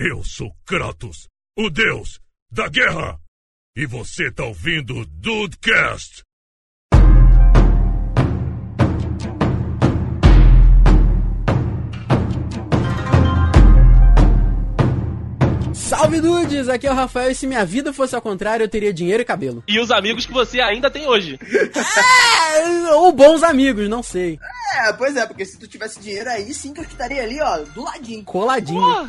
Eu sou Kratos, o deus da guerra. E você tá ouvindo o Dudecast. Salve dudes, aqui é o Rafael e se minha vida fosse ao contrário eu teria dinheiro e cabelo. E os amigos que você ainda tem hoje. É, ou bons amigos, não sei. É, pois é, porque se tu tivesse dinheiro aí sim que eu estaria ali, ó, do ladinho. Coladinho. Pô,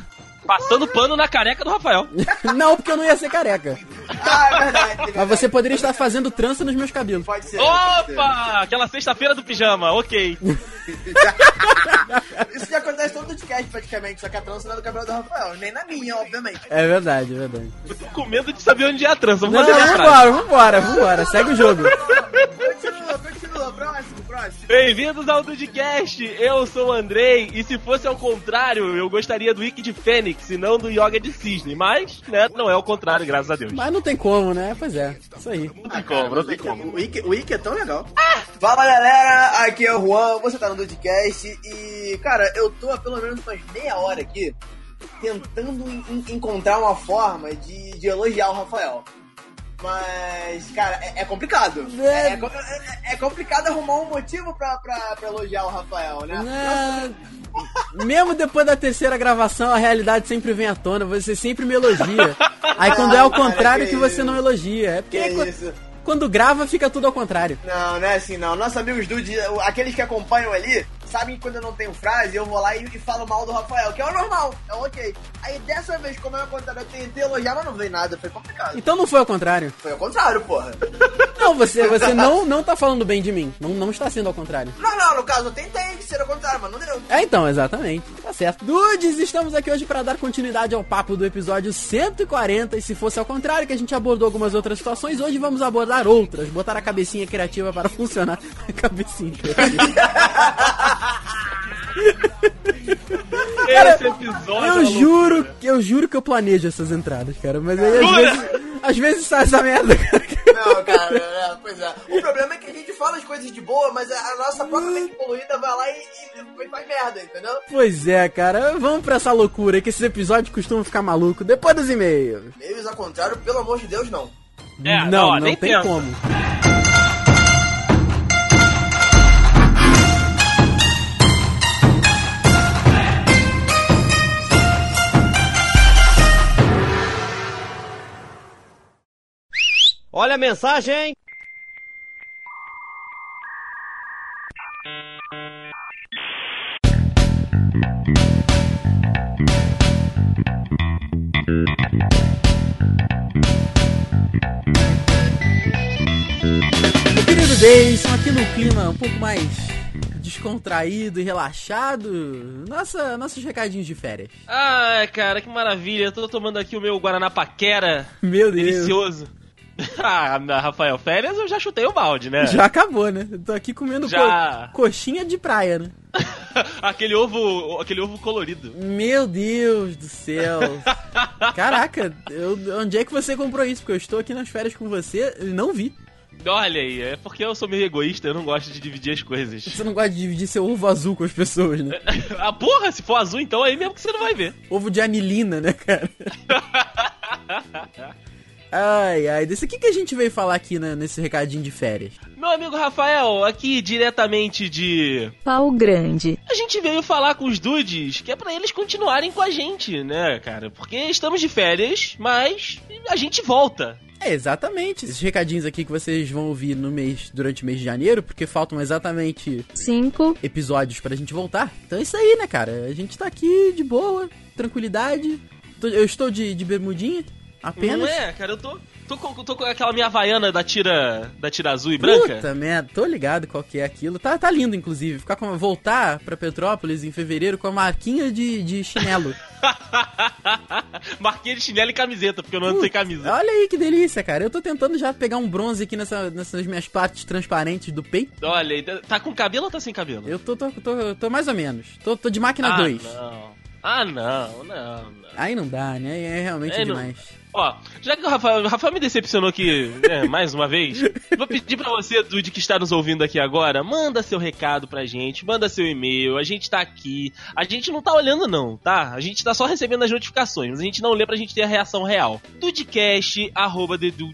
passando pano na careca do Rafael. não, porque eu não ia ser careca. Ah, é verdade. Mas você poderia estar fazendo trança nos meus cabelos. Pode ser. pode ser. Opa! Aquela sexta-feira do pijama, ok. Isso já acontece todo podcast praticamente, só que a trança não é do cabelo do Rafael, nem na minha, obviamente. É verdade, é verdade. Eu tô com medo de saber onde é a trança. Vamos Não, fazer frase. vambora, vambora, vambora. Segue o jogo. Continua, continua, próximo. Bem-vindos ao Dudcast, eu sou o Andrei, e se fosse ao contrário, eu gostaria do Wiki de Fênix e não do Yoga de Cisne, mas, né, não é o contrário, graças a Deus. Mas não tem como, né? Pois é, isso aí. Não tem como, não tem como. O Wiki, o Wiki é tão legal. Fala galera, aqui é o Juan, você tá no Dudcast e, cara, eu tô há pelo menos umas meia hora aqui tentando en- en- encontrar uma forma de, de elogiar o Rafael. Mas, cara, é, é complicado. É, é é- é complicado arrumar um motivo pra, pra, pra elogiar o Rafael, né? Mesmo depois da terceira gravação, a realidade sempre vem à tona, você sempre me elogia. Aí quando é ao Cara, contrário que que você não elogia. É porque Que qu- isso. quando grava fica tudo ao contrário. Não, não é assim não. Nossos amigos dudes, aqueles que acompanham ali, sabem que quando eu não tenho frase, eu vou lá e, e falo mal do Rafael, que é o normal, é ok. Aí dessa vez, como é o contrário, eu tentei elogiar, mas não veio nada, foi complicado. Então não foi ao contrário. Foi ao contrário, porra. Não, você, você não, não tá falando bem de mim. Não, não está sendo ao contrário. Não, não, no caso, eu tentei ser ao contrário, mas não deu. É, então, exatamente. Certo. Dudes, estamos aqui hoje para dar continuidade ao papo do episódio 140. E se fosse ao contrário, que a gente abordou algumas outras situações, hoje vamos abordar outras. Botar a cabecinha criativa para funcionar. cabecinha criativa. Esse episódio... é Eu uma juro, loucura. eu juro que eu planejo essas entradas, cara. Mas aí às vezes, às vezes sai essa merda, cara. Não, cara, é, pois é. O problema é que a gente fala as coisas de boa, mas a, nossa própria mente poluída vai lá e, e, faz merda, entendeu? Pois é, cara. Vamos pra essa loucura aí, que esses episódios costumam ficar malucos. Depois dos e-mails. Meios ao contrário, pelo amor de Deus, não. É, não, não, não nem tem pensa. como. Olha a mensagem! Querido Deison, aqui no clima um pouco mais descontraído e relaxado, nossa, nossos recadinhos de férias. Ai, cara, que maravilha. Eu tô tomando aqui o meu Guaraná Paquera. Meu Deus. Delicioso. ah, Rafael, férias eu já chutei o balde, né? Já acabou, né? Eu tô aqui comendo Já. co- coxinha de praia, né? aquele ovo, aquele ovo colorido. Meu Deus do céu. Caraca, eu- onde é que você comprou isso? Porque eu estou aqui nas férias com você e não vi. Olha aí, é porque eu sou meio egoísta, eu não gosto de dividir as coisas. Você não gosta de dividir seu ovo azul com as pessoas, né? ah, porra, se for azul então aí mesmo que você não vai ver. Ovo de anilina, né, cara? Ai, ai, desse que que a gente veio falar aqui né, nesse recadinho de férias? Meu amigo Rafael, aqui diretamente de. Pau grande. A gente veio falar com os dudes que é pra eles continuarem com a gente, né, cara? Porque estamos de férias, mas a gente volta. É, exatamente. Esses recadinhos aqui que vocês vão ouvir no mês, durante o mês de janeiro, porque faltam exatamente 5. episódios pra gente voltar. Então é isso aí, né, cara? A gente tá aqui de boa, tranquilidade. Eu estou de, de bermudinha, apenas. Não é, cara, eu tô. Tô com, tô com aquela minha havaiana da tira. da tira azul e branca. Puta merda, tô ligado qual que é aquilo. Tá, tá lindo, inclusive. Ficar com, voltar pra Petrópolis em fevereiro com a marquinha de, de chinelo. Marquinha de chinelo e camiseta, porque eu não ando sem camisa. Olha aí que delícia, cara. Eu tô tentando já pegar um bronze aqui nessa, nessas minhas partes transparentes do peito. Olha, aí, tá com cabelo ou tá sem cabelo? Eu tô, tô, tô, tô mais ou menos. Tô, tô de máquina ah, 2. não. Ah, não, não, não. Aí não dá, né? É realmente É, não- demais. Ó, já que o Rafael, o Rafael me decepcionou aqui, né, mais uma vez, vou pedir pra você, Dude, que está nos ouvindo aqui agora, manda seu recado pra gente, manda seu e-mail, a gente tá aqui. A gente não tá olhando não, tá? A gente tá só recebendo as notificações, mas a gente não lê pra gente ter a reação real.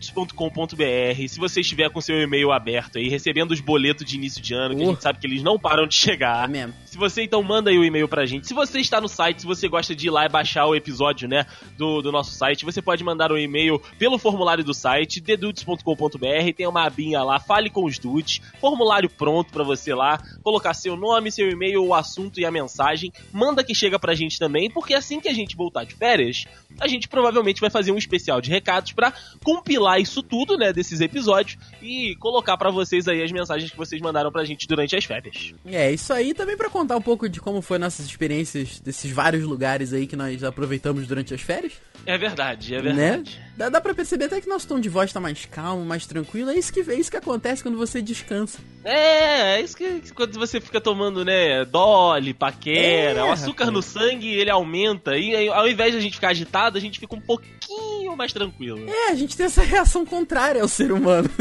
dudecast.com.br Se você estiver com seu e-mail aberto aí, recebendo os boletos de início de ano, que a Uh. gente sabe que eles não param de chegar. É mesmo. Se você então manda aí o e-mail pra gente. Se você está no site, se você gosta de ir lá e baixar o episódio, né, do, do nosso site, você pode mandar um e-mail pelo formulário do site, dedudes.com.br, tem uma abinha lá, fale com os dudes, formulário pronto pra você lá, colocar seu nome, seu e-mail, o assunto e a mensagem, manda que chega pra gente também, porque assim que a gente voltar de férias, a gente provavelmente vai fazer um especial de recados pra compilar isso tudo, né, desses episódios e colocar pra vocês aí as mensagens que vocês mandaram pra gente durante as férias. É, isso aí também pra contar um pouco de como foi nossas experiências desses vários lugares aí que nós aproveitamos durante as férias, É verdade, é né? verdade. Dá, dá pra perceber até que nosso tom de voz tá mais calmo, mais tranquilo. É isso que, é isso que acontece quando você descansa. É, é isso que, que quando você fica tomando, né, Dolly, paquera, É, o açúcar rapaz. no sangue, ele aumenta. E aí, ao invés de a gente ficar agitado, a gente fica um pouquinho mais tranquilo. É, a gente tem essa reação contrária ao ser humano.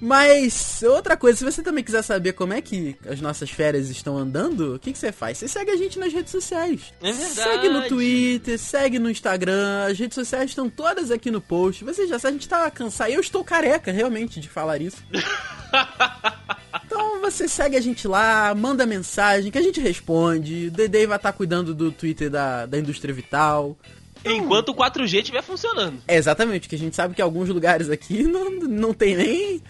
Mas, outra coisa, se você também quiser saber como é que as nossas férias estão andando, o que, que você faz? Você segue a gente nas redes sociais. É verdade. Segue no Twitter, segue no Instagram, as redes sociais estão todas aqui no post. Você já sabe, a gente tá cansado. Eu estou careca, realmente, de falar isso. Então você segue a gente lá, manda mensagem que a gente responde. O Dedei vai estar cuidando do Twitter da, da Indústria Vital. Enquanto o 4G estiver funcionando. É, exatamente, porque a gente sabe que alguns lugares aqui não, não tem nem.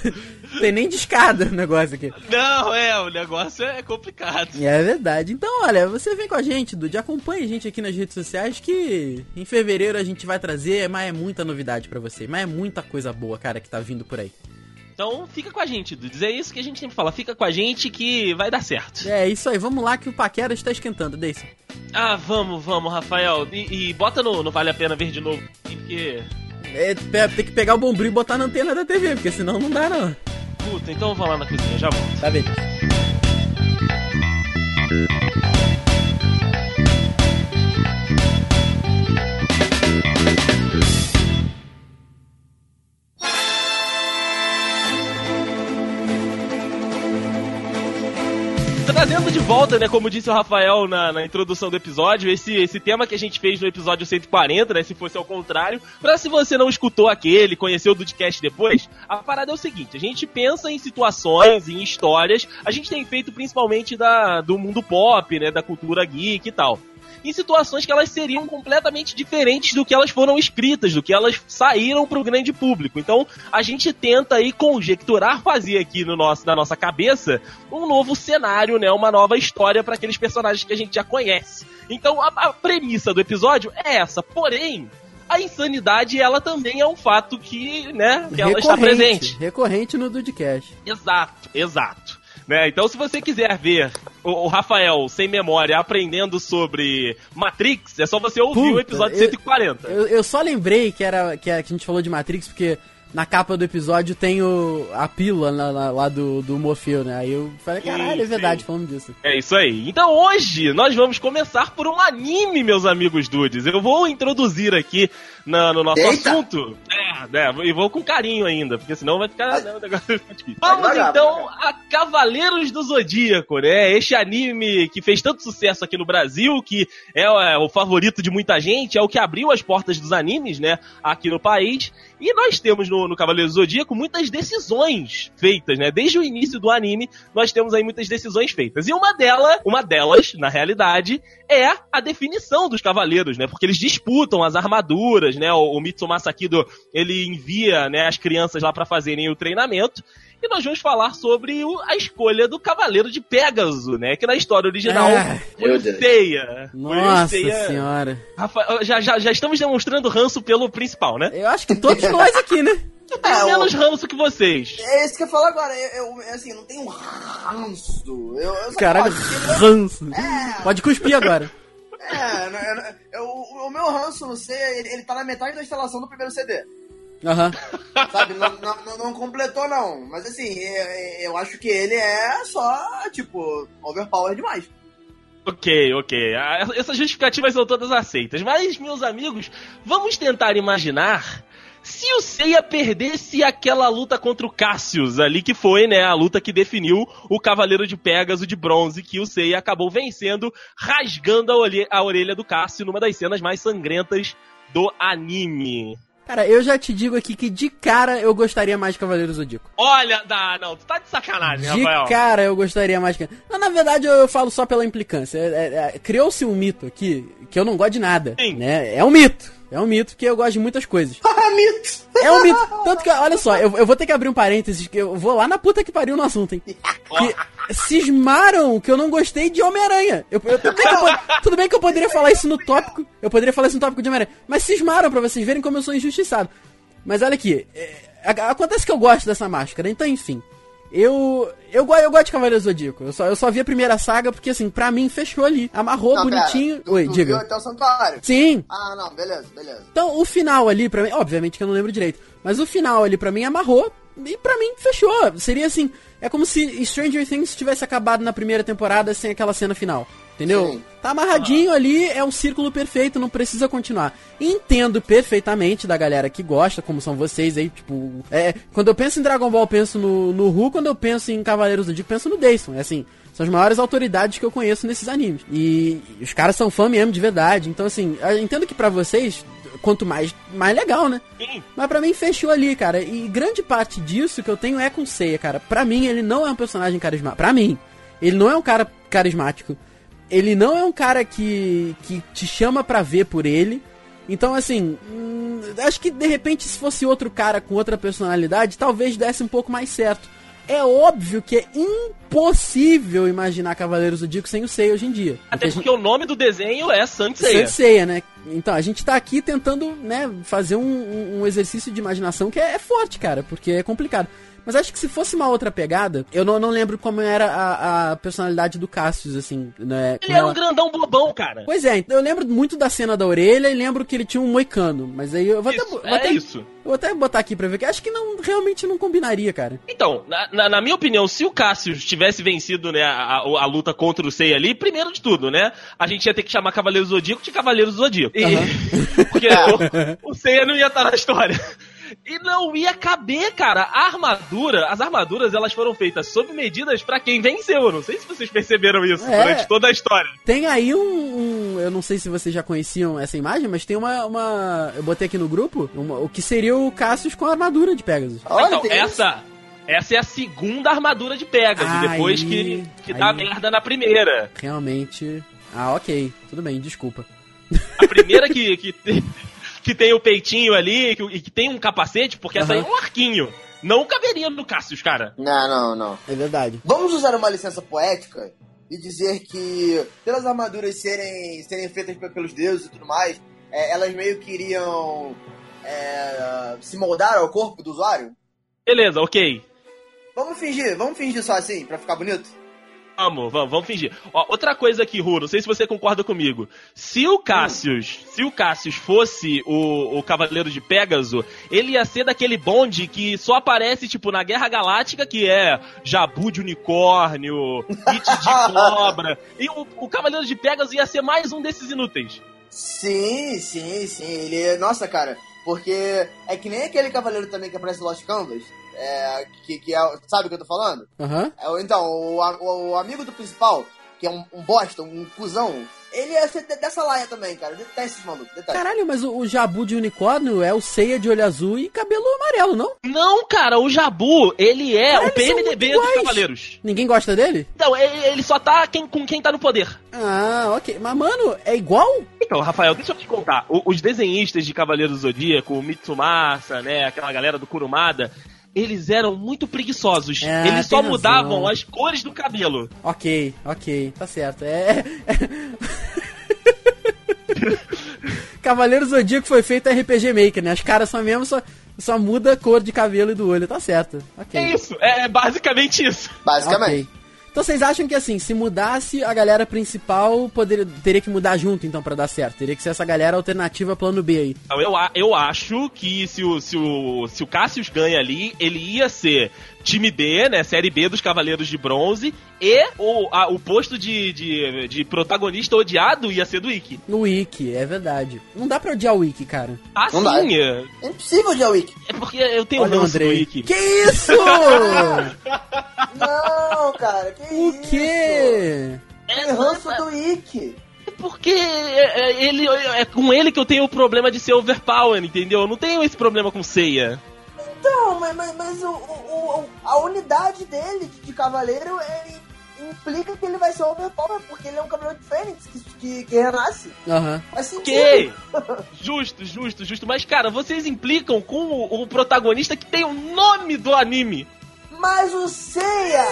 tem nem discada o negócio aqui. Não, é, o negócio é complicado. É verdade. Então, olha, você vem com a gente, Dude, acompanha a gente aqui nas redes sociais que em fevereiro a gente vai trazer, mas é muita novidade pra você, mas é muita coisa boa, cara, que tá vindo por aí. Então fica com a gente, Dudes. É isso que a gente sempre fala. Fica com a gente que vai dar certo. É isso aí, vamos lá que o Paquera está esquentando, Deison. Ah, vamos, vamos, Rafael. E, e bota no, no Vale a Pena Ver de novo. Porque. É, tem que pegar o bombril e botar na antena da TV, porque senão não dá não. Puta, então eu vou lá na cozinha, já volto. Tá bem. Volta, né, como disse o Rafael na, na introdução do episódio, esse, esse tema que a gente fez no episódio 140, né, se fosse ao contrário, pra se você não escutou aquele, conheceu o Dudcast depois, a parada é o seguinte, a gente pensa em situações, em histórias, a gente tem feito principalmente da, do mundo pop, né, da cultura geek e tal. Em situações que elas seriam completamente diferentes do que elas foram escritas, do que elas saíram pro grande público. Então, a gente tenta aí conjecturar, fazer aqui no nosso, na nossa cabeça um novo cenário, né? Uma nova história para aqueles personagens que a gente já conhece. Então a, a premissa do episódio é essa. Porém, a insanidade ela também é um fato que, né? Que ela está presente. Recorrente no Dudcast. Exato, exato. Né? Então, se você quiser ver o, o Rafael sem memória aprendendo sobre Matrix, é só você ouvir o Puta, episódio eu- 140. Eu, eu só lembrei que era que a, que a gente falou de Matrix, porque na capa do episódio tem o, a pílula na- na- lá do, do Morfeu, né? Aí eu falei, caralho, é Sim, verdade, sim. falando disso. É isso aí. Então hoje nós vamos começar por um anime, meus amigos dudes. Eu vou introduzir aqui na- no nosso Eita! assunto. É, né? E vou com carinho ainda, porque senão vai ficar. né, o negócio vai difícil. Vamos devagar, então a Cavaleiros do Zodíaco, né? Este anime que fez tanto sucesso aqui no Brasil, que é, é, o favorito de muita gente, é o que abriu as portas dos animes, né? Aqui no país. E nós temos no, no Cavaleiros do Zodíaco muitas decisões feitas, né? Desde o início do anime, nós temos aí muitas decisões feitas. E uma delas, uma delas, na realidade, é a definição dos cavaleiros, né? Porque eles disputam as armaduras, né? O, o Mitsumasa Kido, ele envia, né, as crianças lá pra fazerem o treinamento. E nós vamos falar sobre o- a escolha do Cavaleiro de Pégaso, né? Que na história original Ah, foi Deus. Seiya. Foi Nossa Seiya. senhora. Rafa- já, já, já estamos demonstrando ranço pelo principal, né? Eu acho que todos nós aqui, né? Tenho É, menos ranço que vocês. É isso que eu falo agora. Eu, eu, assim, não tenho ranço. Eu, eu Caralho, porque- ranço. É. Pode cuspir agora. É, não- eu- eu- o, o meu ranço, não sei, ele, ele tá na metade da instalação do primeiro CD. Aham. Sabe? não, não, não- completou, não. Mas assim, eu, eu acho que ele é só, tipo, overpower demais. Ok, ok. Ah, Essas justificativas são todas aceitas. Mas, meus amigos, vamos tentar imaginar se o Seiya perdesse aquela luta contra o Cassius ali, que foi, né, a luta que definiu o Cavaleiro de Pégaso de bronze, que o Seiya acabou vencendo, rasgando a, olhe- a orelha do Cassius numa das cenas mais sangrentas do anime. Cara, eu já te digo aqui que de cara eu gostaria mais de Cavaleiro Zodíaco. Olha, dá, não, tu tá de sacanagem, De Rafael. cara eu gostaria mais que. Não, na verdade eu, eu falo só pela implicância. É- é- é- Criou-se um mito aqui que eu não gosto de nada. Sim. Né? É um mito. É um mito que eu gosto de muitas coisas. Ah, mito! É um mito. Tanto que, olha só, eu, eu vou ter que abrir um parênteses, que eu vou lá na puta que pariu no assunto, hein? Que cismaram que eu não gostei de Homem-Aranha. Eu, eu- tudo, bem que eu tudo bem que eu poderia falar isso no tópico, eu poderia falar isso no tópico de Homem-Aranha, mas cismaram pra vocês verem como eu sou injustiçado. Mas olha aqui, é, acontece que eu gosto dessa máscara, então enfim. Eu, eu, eu gosto de Cavaleiro Zodíaco. Eu só, eu só vi a primeira saga porque, assim, pra mim fechou ali. Amarrou Não, pera, bonitinho. tu- Oi, tu diga. até o santuário. Sim, Ah, não, beleza, beleza. então, o final ali, pra mim, obviamente que eu não lembro direito, mas o final ali, pra mim, amarrou e pra mim fechou. Seria assim, é como se Stranger Things tivesse acabado na primeira temporada sem aquela cena final. Entendeu? Sim. Tá amarradinho ali, é um círculo perfeito, não precisa continuar. Entendo perfeitamente da galera que gosta, como são vocês aí, tipo. É, quando eu penso em Dragon Ball, eu penso no, no Ru, quando eu penso em Cavaleiros do Dia, penso no Dayson. É assim, são as maiores autoridades que eu conheço nesses animes. E, os caras são fã mesmo de verdade. Então, assim, eu entendo que pra vocês, quanto mais, mais legal, né? Sim. Mas pra mim fechou ali, cara. E grande parte disso que eu tenho é com Seiya, cara. Pra mim, ele não é um personagem carismático. Pra mim, ele não é um cara carismático. Ele não é um cara que, que te chama pra ver por ele. Então, assim, hum, acho que de repente, se fosse outro cara com outra personalidade, talvez desse um pouco mais certo. É óbvio que é impossível imaginar Cavaleiros do Zodíaco sem o Seiya hoje em dia. Até Porque a gente- porque o nome do desenho é Saint Seiya. Saint Seiya, né? Então, a gente tá aqui tentando, né, fazer um, um- um exercício de imaginação que é, é forte, cara, porque é complicado. Mas acho que se fosse uma outra pegada, eu não, não lembro como era a, a personalidade do Cassius, assim, né? Ele era um grandão bobão, cara. Pois é, então eu lembro muito da cena da orelha e lembro que ele tinha um moicano. Mas aí eu vou até, Isso, vou é até- isso. eu vou até botar aqui pra ver, que acho que não, realmente não combinaria, cara. Então, na, na- na minha opinião, se o Cassius tivesse vencido né, a, a- a luta contra o Seiya ali, primeiro de tudo, né? A gente ia ter que chamar Cavaleiro Zodíaco de Cavaleiro Zodíaco. E- Porque o, o Seiya não ia estar na história. E não ia caber, cara. A armadura, as armaduras, elas foram feitas sob medidas pra quem venceu. Eu Não sei se vocês perceberam isso É. durante toda a história. Tem aí um, um- Eu não sei se vocês já conheciam essa imagem, mas tem uma. uma eu botei aqui no grupo uma- o que seria o Cassius com a armadura de Pegasus. Olha, então, essa. Essa é a segunda armadura de Pegasus, Aí, depois que, que dá aí. merda na primeira. Realmente. Ah, ok. Tudo bem, desculpa. A primeira que, que, tem, que tem o peitinho ali que, e que tem um capacete, porque essa aí é um arquinho. Não caberia no Cassius, cara. Não, não, não. É verdade. Vamos usar uma licença poética e dizer que, pelas armaduras serem, serem feitas pe- pelos deuses e tudo mais, é, elas meio que iriam é, se moldar ao corpo do usuário? Beleza, ok. Vamos fingir, vamos fingir só assim, pra ficar bonito? Vamos, vamos, vamos fingir. Ó, outra coisa aqui, Ru, não sei se você concorda comigo. Se o Cassius, se o Cassius fosse o, o Cavaleiro de Pégaso, ele ia ser daquele bonde que só aparece, tipo, na Guerra Galáctica, que é Jabu de unicórnio, It de cobra. E o, o Cavaleiro de Pégaso ia ser mais um desses inúteis. Sim, sim, sim. Ele. Nossa, cara, porque é que nem aquele cavaleiro também que aparece no Lost Canvas. É, que, que é. Sabe o que eu tô falando? Aham. É, o- então, o, o, o amigo do principal, que é um, um bosta, um cuzão, ele de- dessa laia também, cara. Detesta esses malucos, detesta. Caralho, mas o, o Jabu de unicórnio é o ceia de olho azul e cabelo amarelo, não? Não, cara, o Jabu, ele é Cara, o PMDB dos. Cavaleiros. Ninguém gosta dele? Então, ele, ele só tá quem- com quem tá no poder. Ah, ok. Mas, mano, é igual? Então, Rafael, deixa eu te contar. O- os desenhistas de Cavaleiros do Zodíaco, o Mitsumasa, né, aquela galera do Kurumada, eles eram muito preguiçosos. É, eles só razão. mudavam as cores do cabelo. Ok, ok, tá certo. É. Cavaleiro Zodíaco foi feito RPG Maker, né? As caras são mesmo, só, só muda a cor de cabelo e do olho, tá certo. Ok. É isso, é basicamente isso. Basicamente. Ok. Então vocês acham que assim, se mudasse a galera principal, poderia, teria que mudar junto então pra dar certo? Teria que ser essa galera alternativa plano B aí. Eu, eu acho que se o, se, o, se o Cassius ganha ali, ele ia ser time B, né? Série B dos Cavaleiros de Bronze. E o, a- o posto de, de, de protagonista odiado ia ser do Ikki. No Wiki, é verdade. Não dá pra odiar o Wiki, cara. Ah, Não sim. É, É impossível de Wiki. é porque eu tenho Olha o ranço do Andrei. Ikki. Que isso? Não, cara, que o isso? quê? Tem ranço do Wiki. É porque é, é, ele, é com ele que eu tenho o problema de ser overpower, entendeu? Eu não tenho esse problema com Seiya. Então, mas, mas, mas o, o- a unidade dele de, de cavaleiro ele implica que ele vai ser overpower, porque ele é um cavaleiro de fênix que, que, que renasce. Aham. Sentido. Ok. Justo, justo, justo. Mas, cara, vocês implicam com o, o protagonista que tem o nome do anime. Mas o Seiya,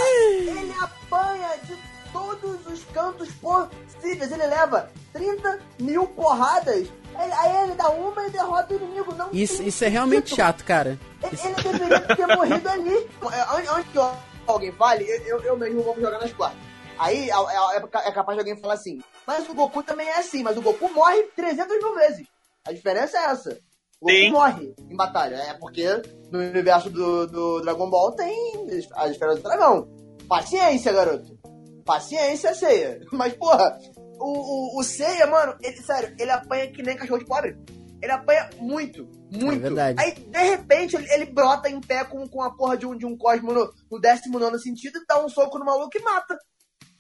ele apanha de todos os cantos possíveis. Ele leva 30 mil porradas. Ele- aí ele dá uma e derrota o inimigo. Não Isso, isso é realmente chato, cara. Ele, ele deveria ter morrido ali. É, Antes que alguém fale, eu, eu, mesmo vou jogar nas quartas. Aí é, é- é capaz de alguém falar assim, mas o Goku também é assim, mas o Goku morre 300 mil vezes. A diferença é essa. O Goku Sim. morre em batalha. É porque no universo do, do Dragon Ball tem as esferas do dragão. Paciência, garoto. Paciência, Seiya. Mas, porra, o, o, o Seiya, mano, ele, sério, ele apanha que nem cachorro de pobre. Ele apanha muito, muito. É verdade. Aí, de repente, ele, ele brota em pé com, com a porra de um, de um cosmo no, no 19 sentido e dá um soco no maluco e mata.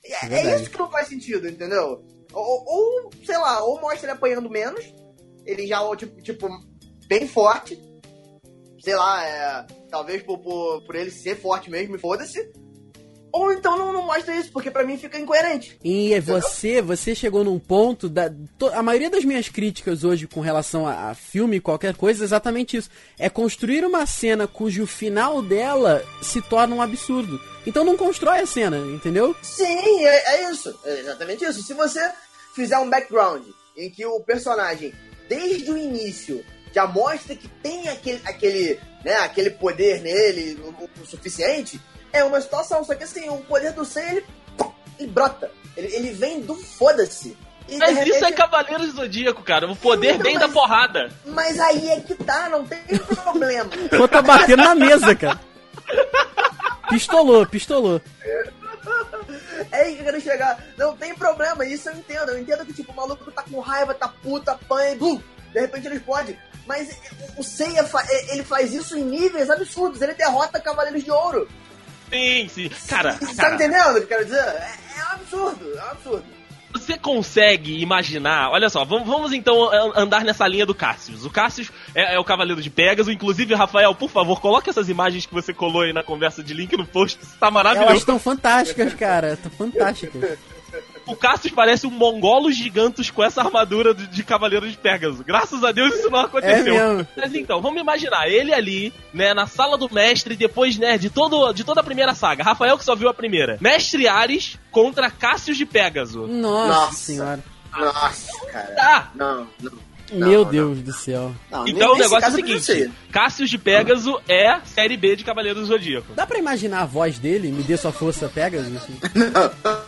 É, É é isso que não faz sentido, entendeu? Ou, ou, sei lá, ou mostra ele apanhando menos, ele já, tipo, tipo bem forte, sei lá, é, talvez por, por, por ele ser forte mesmo, e foda-se. Ou então não, não mostra isso, porque pra mim fica incoerente. E você, você chegou num ponto da. a maioria das minhas críticas hoje com relação a, a filme e qualquer coisa é exatamente isso. É construir uma cena cujo final dela se torna um absurdo. Então não constrói a cena, entendeu? Sim, é, é isso. É exatamente isso. Se você fizer um background em que o personagem, desde o início, já mostra que tem aquele, aquele, né, aquele poder nele o, o suficiente, é uma situação. Só que assim, o poder do Sen, ele, ele brota. Ele, ele vem do foda-se. E, Mas isso é repente- Cavaleiros do Zodíaco, cara. O poder vem mas- da porrada. Mas aí é que tá, não tem problema. Pô, tá batendo na mesa, cara. Pistolou, pistolou. É aí que eu quero chegar. Não tem problema, isso eu entendo. Eu entendo que, tipo, o maluco tá com raiva, tá puta, apanha e bum, de repente ele explode. Mas o Seiya, fa- ele faz isso em níveis absurdos. Ele derrota Cavaleiros de Ouro. Sim, sim. Cara, Você tá cara entendendo o que eu quero dizer? É, é um absurdo, é um absurdo. você consegue imaginar. Olha só, vamos, vamos então an- andar nessa linha do Cassius. O Cassius é, é o Cavaleiro de Pegasus. Inclusive, Rafael, por favor, coloque essas imagens que você colou aí na conversa de link no post. Isso tá Elas maravilhoso. estão fantásticas, cara. Estão fantásticas. O Cassius parece um mongolo gigantos com essa armadura de, de Cavaleiro de Pegasus. Graças a Deus isso não aconteceu. É. Mas então, vamos imaginar, ele ali, né, na sala do mestre, depois, né, de, todo, de toda a primeira saga. Rafael que só viu a primeira. Mestre Ares contra Cassius de Pegasus. Nossa, Nossa. senhora. Nossa, cara. Tá, Não, não. Meu não. Deus do céu. não então o negócio é o não seguinte: Cassius de Pegasus é série B de Cavaleiros do Zodíaco. Dá pra imaginar a voz dele? Me dê sua força, Pegasus? Assim?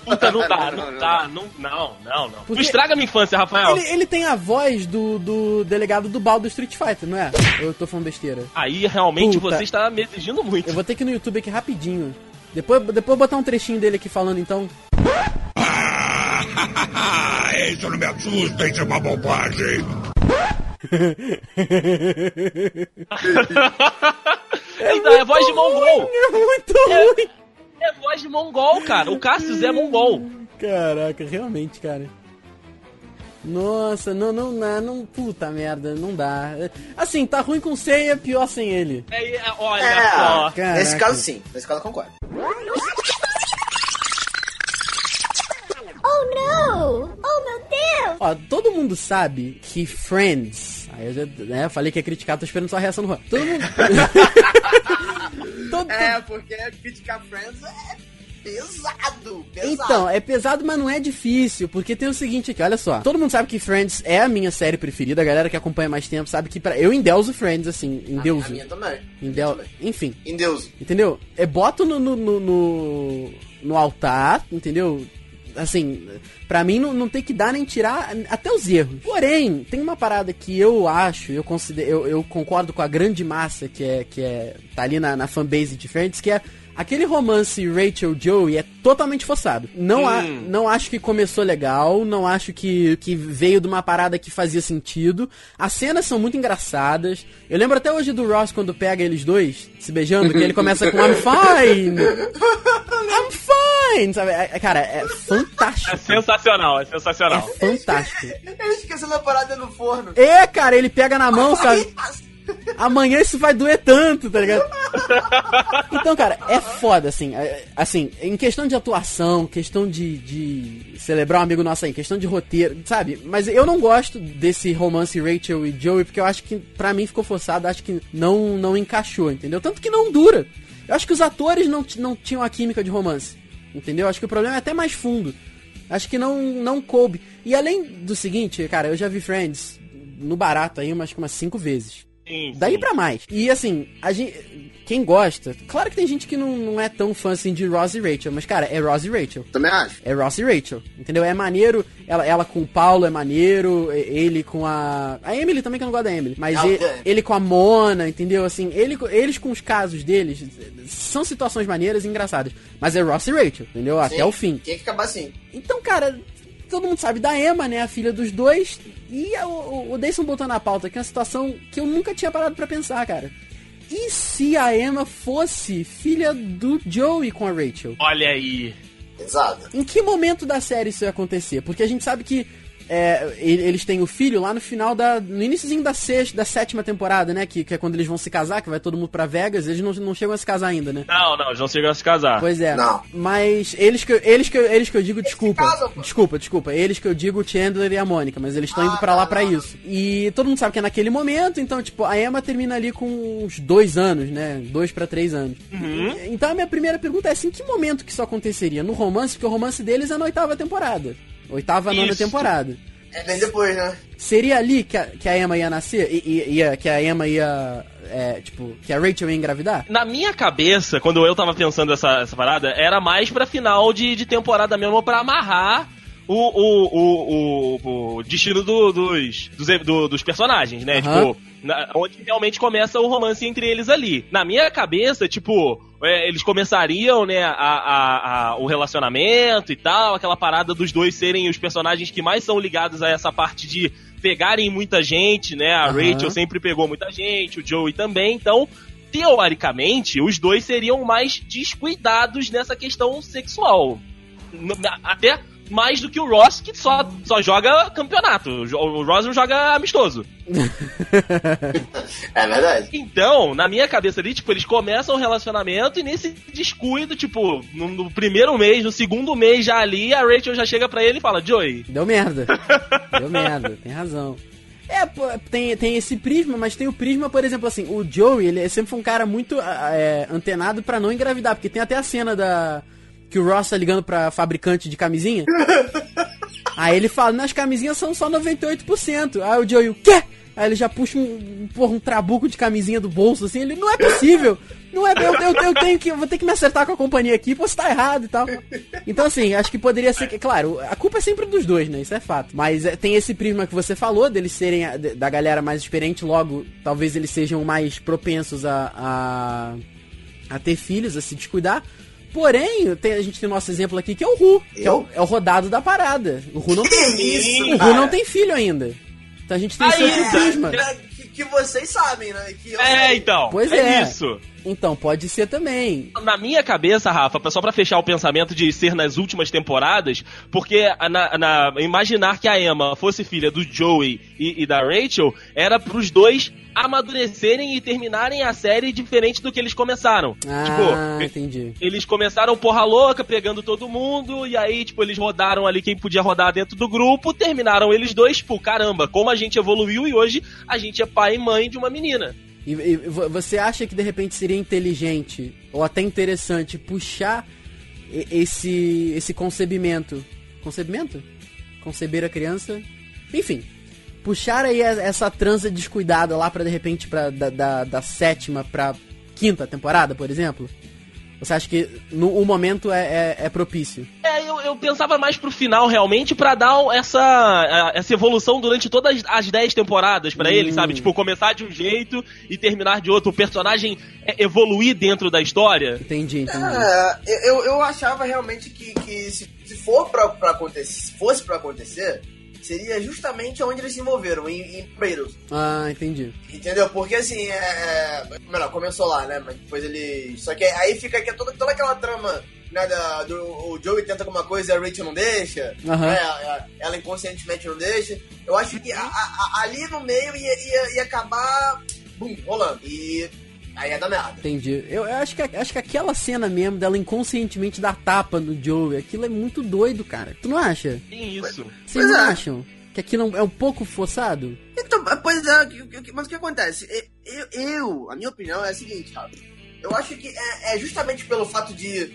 Puta, não dá, Não, não, não, dá, não, não, não, não. Porque- Não estraga minha infância, Rafael. Ele, ele tem a voz do, do delegado do Bal do Street Fighter, não é? Eu tô falando besteira? Aí realmente Puta. você está me exigindo muito. Eu vou ter que ir no YouTube aqui rapidinho. Depois, depois botar um trechinho dele aqui falando, então. Isso não me assusta, isso é uma bobagem. Então, é voz de mongol. É muito É. ruim. É voz de mongol, cara. O Cassius é mongol. Caraca, realmente, cara. Nossa, não, não, não, não, puta merda, não dá. Assim, tá ruim com ceia, pior sem ele. É, é, olha É, só. Caraca. nesse caso sim, nesse caso eu concordo. Oh não! Oh meu Deus! Ó, todo mundo sabe que Friends. Aí eu já né, falei que ia criticar, tô esperando sua reação no Juan. Todo mundo. Todo- É, porque criticar Friends é pesado, pesado. Então, é pesado, mas não é difícil, porque tem o seguinte aqui, olha só. Todo mundo sabe que Friends é a minha série preferida, a galera que acompanha mais tempo sabe que pra... eu endeuso Friends, assim, A endeuso. minha também. Endeu... Enfim, Em Deus. entendeu? É boto no, no, no, no, no altar, entendeu? Assim, pra mim não, não tem que dar nem tirar até os erros. Porém, tem uma parada que eu acho, eu considero, eu, eu concordo com a grande massa que é, que é, tá ali na, na fanbase de Friends, que é Aquele romance Rachel Joey é totalmente forçado. Não, a, não acho que começou legal, não acho que, que veio de uma parada que fazia sentido. As cenas são muito engraçadas. Eu lembro até hoje do Ross quando pega eles dois se beijando, que ele começa com I'm fine! Sabe? É- é- cara, é fantástico. É sensacional, é sensacional. É fantástico. Ele esqueceu a parada no forno. É, cara, ele pega na mão, sabe? Amanhã isso vai doer tanto, tá ligado? Então, cara, é foda, assim. é- Assim, em questão de atuação, questão de, de celebrar um amigo nosso aí, questão de roteiro, sabe? Mas eu não gosto desse romance Rachel e Joey, porque eu acho que, pra mim, ficou forçado, acho que não, não encaixou, entendeu? Tanto que não dura. Eu acho que os atores não, não tinham a química de romance, entendeu? Acho que o problema é até mais fundo. Acho que não, não coube. E além do seguinte, cara, eu já vi Friends no barato aí umas, umas cinco vezes. Sim, Daí pra mais. E assim, a gente, quem gosta, claro que tem gente que não, não é tão fã assim de Ross e Rachel, mas cara, é Ross e Rachel. Também acho. É Ross e Rachel, entendeu? É maneiro, ela, ela com o Paulo é maneiro, ele com a. A Emily também que eu não gosto da Emily, mas ele, é. ele com a Mona, entendeu? Assim, ele, eles com os casos deles são situações maneiras e engraçadas. Mas é Ross e Rachel, entendeu? Até Sim, o fim. Tinha que acabar assim. Então, cara, todo mundo sabe da Emma, né? A filha dos dois. E o, o Dayson botou na pauta que é uma situação que eu nunca tinha parado pra pensar, cara. E se a Emma fosse filha do Joey com a Rachel? Olha aí. Exato. Em que momento da série isso ia acontecer? Porque a gente sabe que é, e- eles têm o filho lá no final da. No iníciozinho da sexta, da sétima temporada, né? Que, que é quando eles vão se casar, que vai todo mundo pra Vegas, eles não, não chegam a se casar ainda, né? Não, não, eles não chegam a se casar. Pois é. Não. Mas eles que, eu- eles que, eles que eu digo, desculpa. casam, desculpa, desculpa. Eles que eu digo o Chandler e a Mônica, mas eles estão indo Ah, pra lá tá, pra não. isso. E todo mundo sabe que é naquele momento, então, tipo, a Emma termina ali com uns dois anos, né? Dois pra três anos. E- Então a minha primeira pergunta é assim, em que momento que isso aconteceria? No romance? Porque o romance deles é na oitava temporada. Oitava, nona Isso. temporada. É bem depois, né? Seria ali que a, que a Emma ia nascer? I, i- ia, que a Emma ia. é, tipo, que a Rachel ia engravidar? Na minha cabeça, quando eu tava pensando essa, essa parada, era mais pra final de, de temporada mesmo, pra amarrar o, o, o, o, destino do- dos, dos, do- dos personagens, né? Aham. Tipo, na- onde realmente começa o romance entre eles ali. Na minha cabeça, tipo, é, eles começariam, né, a, a- a- o relacionamento e tal, aquela parada dos dois serem os personagens que mais são ligados a essa parte de pegarem muita gente, né? A Aham. Rachel sempre pegou muita gente, o Joey também, então teoricamente, os dois seriam mais descuidados nessa questão sexual. Até mais do que o Ross, que só, só joga campeonato. O Ross não joga amistoso. É verdade. Então, na minha cabeça ali, tipo, eles começam o relacionamento e nesse descuido, tipo, no, no primeiro mês, no segundo mês já ali, a Rachel já chega pra ele e fala, Joey, Deu merda. Deu merda, tem razão. É, tem, tem esse prisma, mas tem o prisma, por exemplo, assim, o Joey, ele sempre foi um cara muito ah, é, antenado pra não engravidar, porque tem até a cena da. Que o Ross tá ligando pra fabricante de camisinha. Aí ele fala, nas camisinhas são só 98%. Aí o Joey, o quê? Aí ele já puxa um, porra, um trabuco de camisinha do bolso, assim, ele, não é possível. Não é, eu, eu, eu tenho que, eu vou ter que me acertar com a companhia aqui, posso estar errado e tal. Então, assim, acho que poderia ser, que- claro, a culpa é sempre dos dois, né, isso é fato. Mas é, tem esse prisma que você falou, deles serem, a- da galera mais experiente, logo, talvez eles sejam mais propensos a, a, a ter filhos, a se descuidar. Porém, tem- a gente tem o nosso exemplo aqui, que é o Ru, que é o, é o rodado da parada. O Ru não tem, isso, o Ru não tem filho ainda. Então a gente tem Aí, outro prisma. É, que, vocês sabem, né? Que eu é, sei. então, Pois é, é. isso. Então, pode ser também. Na minha cabeça, Rafa, só pra fechar o pensamento de ser nas últimas temporadas, porque na, na- imaginar que a Emma fosse filha do Joey e, e da Rachel era pros dois amadurecerem e terminarem a série diferente do que eles começaram. Ah, tipo, entendi. eles começaram porra louca, pegando todo mundo, e aí, tipo, eles rodaram ali quem podia rodar dentro do grupo, terminaram eles dois, tipo, caramba, como a gente evoluiu e hoje a gente é pai e mãe de uma menina. E, e vo- você acha que de repente seria inteligente ou até interessante puxar esse esse concebimento, concebimento? Conceber a criança? Enfim, puxar aí essa transa descuidada lá pra de repente para da, da, da sétima pra quinta temporada, por exemplo? Você acha que no, o momento é, é, é propício? É, eu, eu pensava mais pro final, realmente, pra dar essa, essa evolução durante todas as 10 temporadas pra ele, Hum. sabe? Tipo, começar de um jeito e terminar de outro. O personagem é, evoluir dentro da história. Entendi, entendi. É, eu, eu achava realmente que, que se, se for pra, pra acontecer, se fosse pra acontecer, seria justamente onde eles se envolveram, em, em Beatles. Ah, entendi. Entendeu? Porque assim, é. é, Melhor, começou lá, né? Mas depois ele. Só que aí fica aqui toda, toda aquela trama. Né, da, do, o Joey tenta alguma coisa e a Rachel não deixa, Aham. né, a- a- ela inconscientemente não deixa. Eu acho que a- a- ali no meio ia, ia, ia acabar bum, rolando. E aí ia dar merda. Entendi. Eu, eu acho, que, acho que aquela cena mesmo dela inconscientemente dar tapa no Joey, aquilo é muito doido, cara. Tu não acha? Tem isso. Vocês não é. acham? Que aquilo é um pouco forçado? Então, pois é, mas o que acontece? Eu, eu- a minha opinião é a seguinte, Rafa. Eu acho que é, é justamente pelo fato de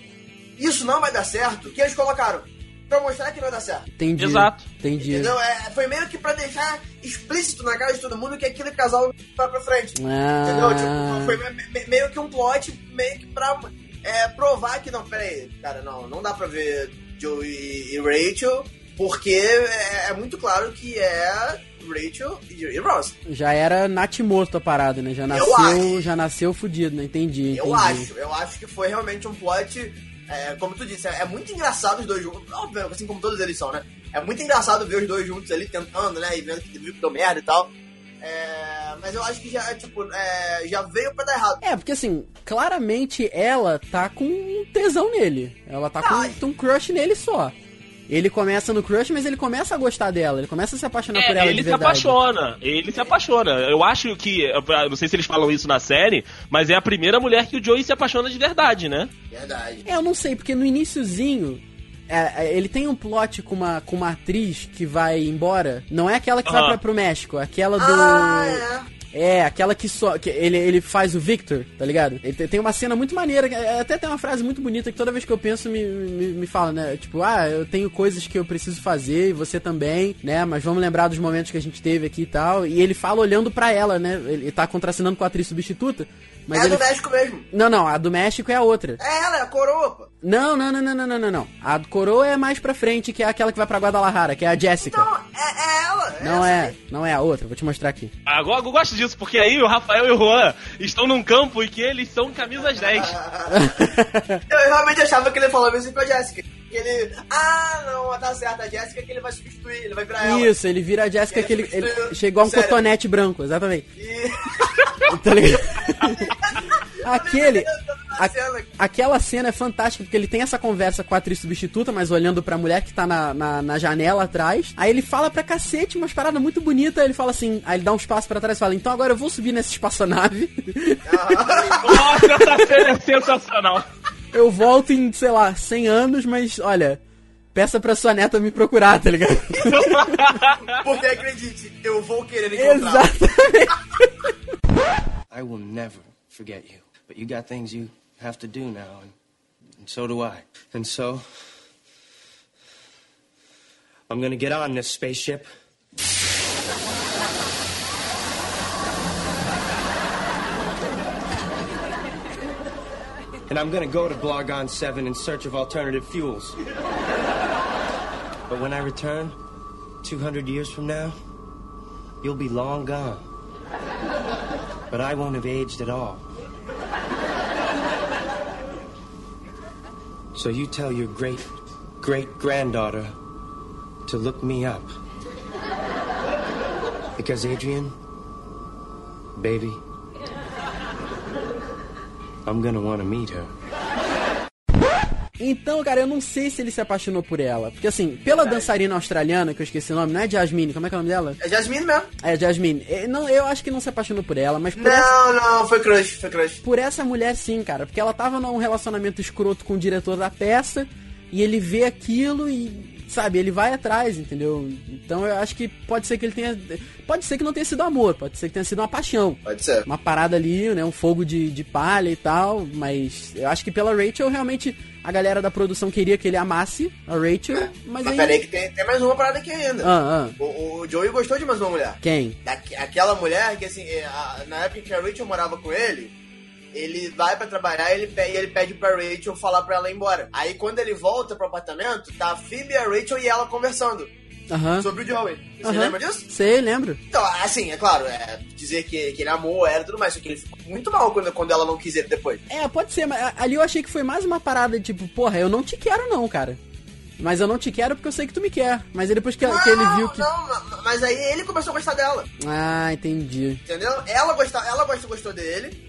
isso não vai dar certo que eles colocaram. Pra mostrar que não vai dar certo. Entendi. Exato. Entendi. Entendeu? É, foi meio que pra deixar explícito na cara de todo mundo que aquele casal vai pra frente. Entendeu? Tipo, Ah, foi me- me- meio que um plot, meio que pra é, provar que não, peraí, cara, não, não dá pra ver Joe e, e Rachel, porque é, é muito claro que é Rachel e, e Ross. já era natimorto a parada, né? Já Eu nasceu, já nasceu fudido, né? Entendi, entendi. Eu acho, eu acho que foi realmente um plot. É, como tu disse, é, é muito engraçado os dois juntos. Óbvio, assim como todos eles são, né? É muito engraçado ver os dois juntos ali tentando, né? E vendo que viu que deu merda e tal. É, mas eu acho que já, tipo, é, já veio pra dar errado. É, porque assim, claramente ela tá com um tesão nele. Ela tá Ai. com um crush nele só. Ele começa no crush, mas ele começa a gostar dela, ele começa a se apaixonar por É, ela ele de se verdade. apaixona. Ele se apaixona. Eu acho que. Não sei se eles falam isso na série, mas é a primeira mulher que o Joey se apaixona de verdade, né? Verdade. É, eu não sei, porque no iniciozinho, é, é, ele tem um plot com uma, com uma atriz que vai embora. Não é aquela que vai Aham. pra, pro México, é aquela do. Ah, é. É, aquela que só. Que ele, ele faz o Victor, tá ligado? Ele te- tem uma cena muito maneira, é, até tem uma frase muito bonita que toda vez que eu penso me, me, me fala, né? Tipo, ah, eu tenho coisas que eu preciso fazer e você também, né? Mas vamos lembrar dos momentos que a gente teve aqui e tal. E ele fala olhando pra ela, né? Ele tá contracenando com a atriz substituta. Mas é ele... do México mesmo. Não, não, a do México é a outra. É ela, é a coroa, pô. Não, não, não, não, não, não, não, não. A do Coroa é mais pra frente, que é aquela que vai pra Guadalajara, que é a Jéssica. Não, é, é ela. Não essa é, aí. não é a outra, vou te mostrar aqui. Agora eu gosto disso, porque aí o Rafael e o Juan estão num campo em que eles são camisas 10. Eu realmente achava que ele falava isso com a Jéssica. Que ele. Ah, não, tá certo, a Jéssica que ele vai substituir, ele vai virar ela. Isso, ele vira a Jéssica que ele, ele chegou a um Sério. cotonete branco, exatamente. E. Tá ligado? Aquele. A aquela cena é fantástica, porque ele tem essa conversa com a atriz substituta, mas olhando pra mulher que tá na, na, na janela atrás. Aí ele fala pra cacete umas paradas muito bonitas. Ele fala assim, aí ele dá um espaço pra trás e fala: Então agora eu vou subir nessa espaçonave. Nossa, essa cena é sensacional. eu volto em, sei lá, 100 anos, mas olha. Peça pra sua neta me procurar, tá ligado? Porque acredite, eu vou querer encontrar. Exatamente. I will never forget you. But you got things you have to do now, and, and so do I. And so, I'm gonna get on this spaceship. And I'm gonna go to Blargon 7 in search of alternative fuels. But when I return, 200 years from now, you'll be long gone. But I won't have aged at all. So you tell your great great granddaughter to look me up. Because, Adrian, baby, I'm gonna want to meet her. Então, cara, eu não sei se ele se apaixonou por ela. Porque, assim, pela dançarina australiana, que eu esqueci o nome, não é Jasmine, como é que é o nome dela? É Jasmine mesmo. É Jasmine. É, Não, eu acho que não se apaixonou por ela, mas por, essa, Não, não, foi crush, foi crush. por essa mulher sim, cara. Porque ela tava num relacionamento escroto com o diretor da peça, e ele vê aquilo e, sabe, ele vai atrás, entendeu? Então eu acho que pode ser que ele tenha. Pode ser que não tenha sido amor, pode ser que tenha sido uma paixão. Pode ser. Uma parada ali, né? Um fogo de, de palha e tal. Mas eu acho que pela Rachel, realmente, a galera da produção queria que ele amasse a Rachel. Mas, Mas aí. peraí que tem, tem mais uma parada aqui ainda. Ah, ah. O, o Joey gostou de mais uma mulher. Quem? Daque- aquela mulher que, assim, é, a- na época que a Rachel morava com ele, ele vai pra trabalhar e ele, e ele pede pra Rachel falar pra ela ir embora. Aí quando ele volta pro apartamento, tá a Phoebe, a Rachel e ela conversando Aham. sobre o Joey. Você Aham. lembra disso? Sei, lembro. Então, assim, é claro, é dizer que, que ele amou ela e tudo mais, só que ele ficou muito mal quando, quando ela não quis ele depois. É, pode ser, mas ali eu achei que foi mais uma parada de tipo, porra, eu não te quero não, cara. Mas eu não te quero porque eu sei que tu me quer. Mas aí depois que, que ele viu que. Não, ma- mas aí ele começou a gostar dela, Ah, entendi. entendeu? Ela, gosta, ela gosta, gostou dele,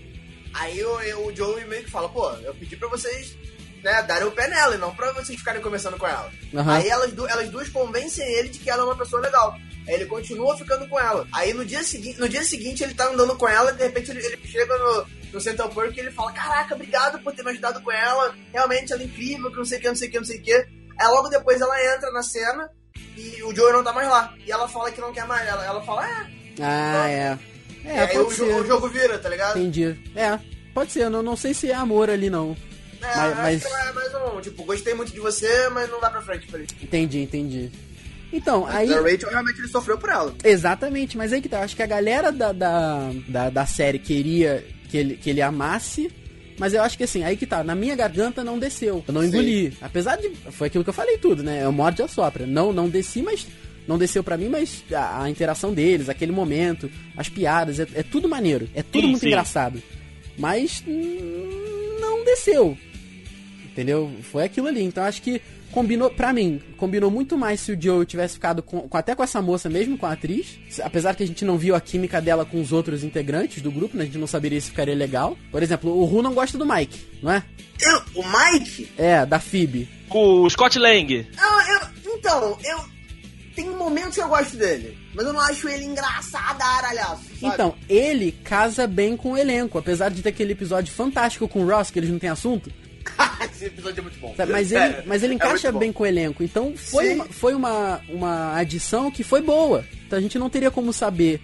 aí o, o Joey meio que fala, pô, eu pedi pra vocês né, darem o pé nela e não pra vocês ficarem conversando com ela. Aham. Aí elas, du- elas duas convencem ele de que ela é uma pessoa legal. Aí ele continua ficando com ela. Aí no dia seguinte, no dia seguinte ele tá andando com ela e de repente ele, ele chega no, no Central Park e ele fala: Caraca, obrigado por ter me ajudado com ela. Realmente ela é incrível, que não sei o que, não sei o que, não sei o que. Aí logo depois ela entra na cena e o Joey não tá mais lá. E ela fala que não quer mais. Ela, ela fala: É. Ah, é. É, aí o, pode jo- ser. o jogo vira, tá ligado? Entendi. É, pode ser. Eu não, não sei se é amor ali, não. É, Mas- acho mas- que é mais um. Tipo, gostei muito de você, mas não vai pra frente pra ele. Entendi, entendi. Então, aí. A Rachel realmente ele sofreu por ela. Exatamente, mas aí que tá. Acho que a galera da, da, da, da série queria que ele, que ele amasse. Mas eu acho que assim, aí que tá, na minha garganta não desceu. Eu não Sim. engoli. Apesar de. Foi aquilo que eu falei tudo, né? Eu morde a sopra. Não, não desci, mas. Não desceu pra mim, mas a, a interação deles, aquele momento, as piadas, é, é tudo maneiro. É tudo Sim, muito sim. engraçado. Mas. não desceu. Entendeu? Foi aquilo ali. Então acho que combinou, pra mim, combinou muito mais se o Joe tivesse ficado com, com- até com essa moça mesmo, com a atriz. Apesar que a gente não viu a química dela com os outros integrantes do grupo, né? A gente não saberia se ficaria legal. Por exemplo, o Ru não gosta do Mike, não é? Eu, o Mike? É, da Phoebe. O Scott Lang. Não, eu. Então, eu. Tem momentos que eu gosto dele. Mas eu não acho ele engraçado, aralhaço. sabe? Então, ele casa bem com o elenco, apesar de ter aquele episódio fantástico com o Ross, que eles não têm assunto. Esse episódio é muito bom. Sabe, Mas ele, Sério, mas ele é encaixa bom. bem com o elenco. Então foi, Sim. uma, foi uma, uma adição que foi boa. Então a gente não teria como saber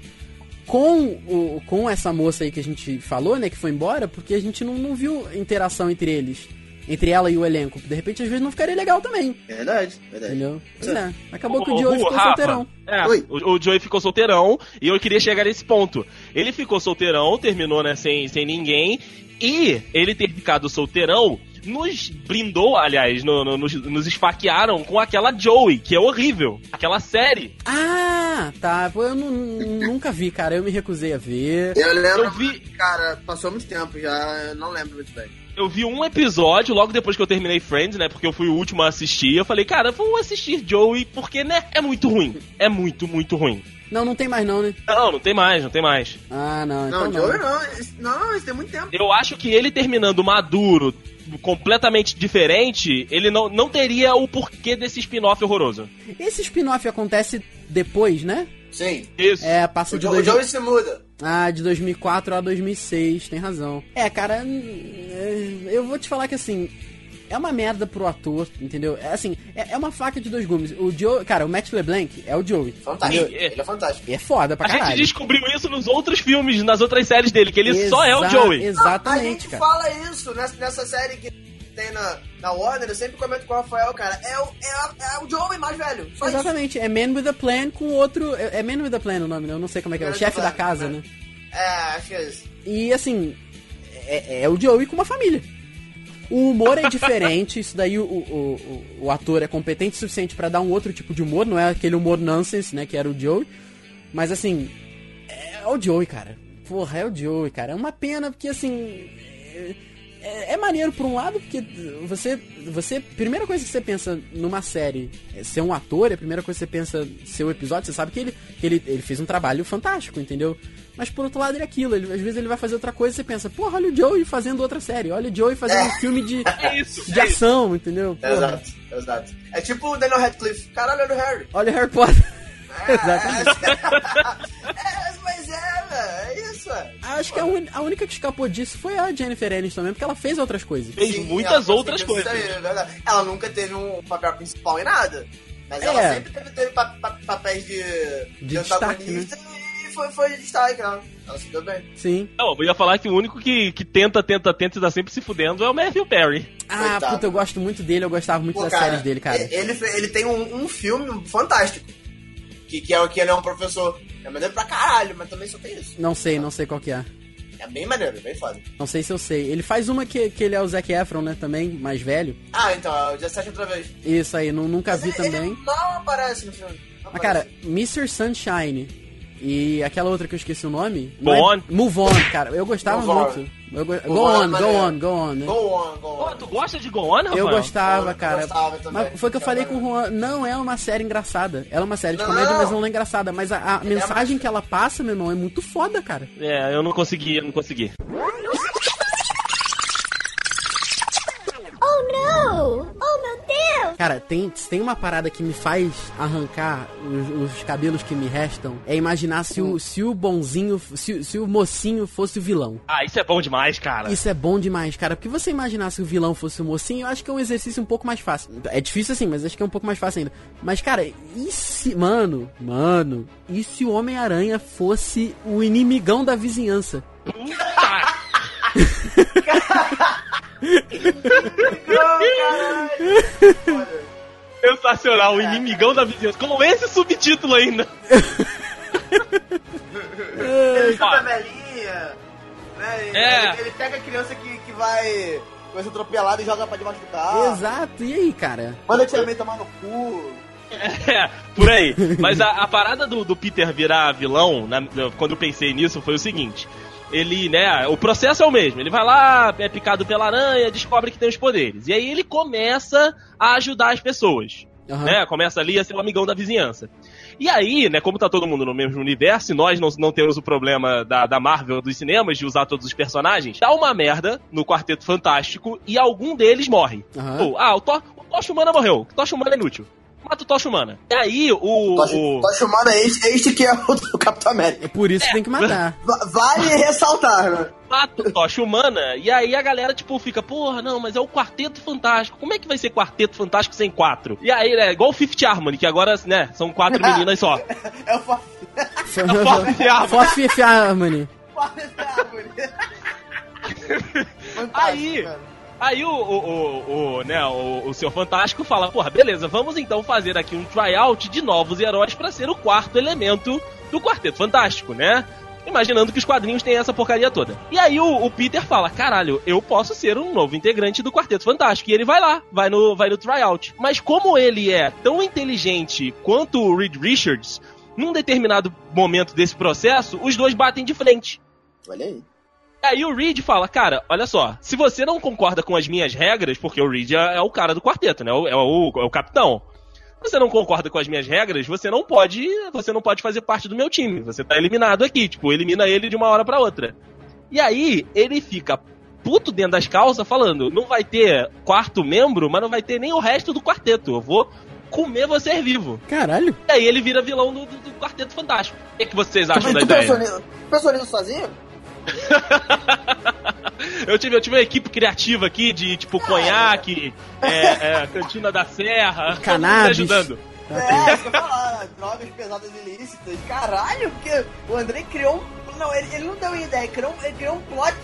com, o, com essa moça aí que a gente falou, né, que foi embora, porque a gente não, não viu interação entre eles. Entre ela e o elenco. De repente, às vezes, não ficaria legal também. Verdade, verdade. Entendeu? Pois é. Acabou que Ô, o Joey ficou Rafa, solteirão. É, o, o Joey ficou solteirão e eu queria chegar nesse ponto. Ele ficou solteirão, terminou, né, sem, sem ninguém, e ele ter ficado solteirão nos brindou, aliás, no- no- nos, nos esfaquearam com aquela Joey, que é horrível. Aquela série. Ah, tá. Pô, eu nu- nunca vi, cara. Eu me recusei a ver. Eu lembro, Eu vi- cara, passou muito tempo já, eu não lembro muito bem. Eu vi um episódio logo depois que eu terminei Friends, né? Porque eu fui o último a assistir. Eu falei, cara, vou assistir Joey, porque, né? É muito ruim. É muito, muito ruim. Não, não tem mais não, né? Não, não tem mais, não tem mais. Ah, não. Não, Então Joey não. não, esse- não, isso tem muito tempo. Eu acho que ele terminando maduro, completamente diferente, ele não, não teria o porquê desse spin-off horroroso. Esse spin-off acontece depois, né? Sim. Isso. É, passa O, de Jo- dois... o Joey se muda. Ah, de 2004 a 2006, tem razão. É, cara, eu vou te falar que assim, é uma merda pro ator, entendeu? É assim, é, é uma faca de dois gumes. O Joe, cara, o Matt LeBlanc é o Joey. Fantástico. É. Ele é fantástico. E é foda pra A gente caralho. descobriu isso nos outros filmes, nas outras séries dele, que ele só é o Exa- Joey. a Exatamente, gente cara. fala isso nessa, nessa série que tem na, na Warner, eu sempre comento com o Rafael, cara. É o, é, é o Joey mais velho. Só isso. Exatamente, é Man with a Plan com outro. É é Man with a Plan o nome, né? Eu não sei como é que é. O chefe da casa, né? né? É, acho que é isso. E assim, é, é o Joey com uma família. O humor é diferente, isso daí o, o, o, o ator é competente o suficiente pra dar um outro tipo de humor, não é aquele humor nonsense, né, que era o Joey. Mas assim, é o Joey, cara. Porra, é o Joey, cara. É uma pena, porque assim. É, é- é maneiro por um lado, porque você. Você. Primeira coisa que você pensa numa série é ser um ator, é a primeira coisa que você pensa ser o episódio, você sabe que ele, que ele, ele fez um trabalho fantástico, entendeu? Mas por outro lado é aquilo, ele- às vezes ele vai fazer outra coisa e você pensa, porra, olha o Joey fazendo outra série, olha o Joey fazendo um filme de, É isso. de ação, entendeu? Porra, Exato, exato. É tipo o Daniel Radcliffe. Caralho, olha o Harry. olha o Harry Potter. Exatamente. é, mas é, velho. É isso, velho. Acho que a, un- a única que escapou disso foi a Jennifer Aniston também, porque ela fez outras coisas. Fez Sim, muitas outras coisas. aí, é verdade. Ela nunca teve um papel principal em nada. Mas É. ela sempre teve, teve pa- pa- papéis de, De destaque, né? antagonista e foi, foi de destaque. Ela, ela se deu bem. Sim. Não, eu ia falar que o único que, que tenta, tenta, tenta e tá sempre se fudendo é o Matthew Perry. Ah, Coitado. puta, eu gosto muito dele, eu gostava muito Pô, das cara, séries dele, cara. Ele, ele tem um, um filme fantástico. Que, que é o que ele é um professor. É maneiro pra caralho, mas também só tem isso. Não sei, não sei qual que é. É bem maneiro, bem foda. Não sei se eu sei. Ele faz uma que, que ele é o Zac Efron, né? Também, mais velho. Ah, então, é o 17 outra vez. Isso aí, nu- nunca vi Ele- também. Ele mal aparece no filme. Não Mas, cara. Mr. Sunshine e aquela outra que eu esqueci o nome. Go não é- On. Move On, cara. Eu gostava Move On. Eu go... Go On é On, go on, go on, né? Go on, go on. tu gosta de Go On, Rafael? Eu gostava, Eu cara. gostava também. Mas foi o que eu falei com o Juan. Não é uma série engraçada. Ela é uma série de Não, comédia, não. mas não é engraçada. Mas a, a mensagem que ela passa, meu irmão, é muito foda, cara. É, eu não consegui, eu não consegui. Oh! Oh meu Deus! Cara, tem, tem uma parada que me faz arrancar os, os cabelos que me restam. É imaginar se o, se o bonzinho, se, se o mocinho fosse o vilão. Ah, isso é bom demais, cara. Isso é bom demais, cara. Porque você imaginar se o vilão fosse o mocinho, eu acho que é um exercício um pouco mais fácil. É difícil assim, mas acho que é um pouco mais fácil ainda. Mas, cara, e se. Mano, mano. E se o Homem-Aranha fosse o inimigão da vizinhança? Puta! Sensacional, o inimigão da vizinhança. Com esse subtítulo ainda. Ele chuta a velhinha. Né? e- É. Ele, ele pega a criança que, que vai. Vai ser atropelada e joga pra debaixo do carro. Exato, e aí, cara? Manda tia May tomar no cu. É, por aí. Mas a, a parada do, do Peter virar vilão, na- quando eu pensei nisso, foi o seguinte. Ele, né, o processo é o mesmo. Ele vai lá, é picado pela aranha, descobre que tem os poderes. E aí ele começa a ajudar as pessoas. Aham. Né? Começa ali a ser o amigão da vizinhança. E aí, né, como tá todo mundo no mesmo universo, e nós não, não temos o problema da, da Marvel dos cinemas de usar todos os personagens, dá uma merda no Quarteto Fantástico e algum deles morre. Pô, ah, o, to o Tocha Humana morreu. O Tocha Humana é inútil. Mata o Tocha Humana. E aí, o. o... Tô chamando este, este que é o do Capitão América. É por isso que tem que matar. Va- Vale ressaltar, né? mata o Tocha Humana, e aí a galera, tipo, fica, porra, não, mas é o Quarteto Fantástico. Como é que vai ser Quarteto Fantástico sem quatro? E aí, né, igual o Fifth Harmony, que agora, né, são quatro meninas só. É o Fa- Forte Harmony. Forte Fifth Harmony. Fantástico, Aí- cara. Aí o, o, o, o, né, o, o Senhor Fantástico fala, porra, beleza, vamos então fazer aqui um tryout de novos heróis pra ser o quarto elemento do Quarteto Fantástico, né? Imaginando que os quadrinhos têm essa porcaria toda. E aí o, o Peter fala, caralho, eu posso ser um novo integrante do Quarteto Fantástico. E ele vai lá, vai no, vai no tryout. Mas como ele é tão inteligente quanto o Reed Richards, num determinado momento desse processo, os dois batem de frente. Olha aí. Aí o Reed fala, cara, olha só, se você não concorda com as minhas regras, porque o Reed é, é o cara do quarteto, né? É o, é o, é o capitão. Se você não concorda com as minhas regras, você não pode, você não pode fazer parte do meu time. Você tá eliminado aqui, tipo, elimina ele de uma hora pra outra. E aí ele fica puto dentro das calças falando, não vai ter quarto membro, mas não vai ter nem o resto do quarteto. Eu vou comer você vivo. Caralho. E aí ele vira vilão do, do- do Quarteto Fantástico. O que, que vocês acham da Tu ideia? pensou nisso, pensou nisso sozinho? Eu tive, eu tive uma equipe criativa aqui de tipo conhaque, é, é, cantina da serra, me Cannabis. ajudando. É, isso que eu falar, drogas pesadas ilícitas. Caralho, porque o Andrei criou um. Não, ele, ele não deu uma ideia, criou, um- ele criou um plot.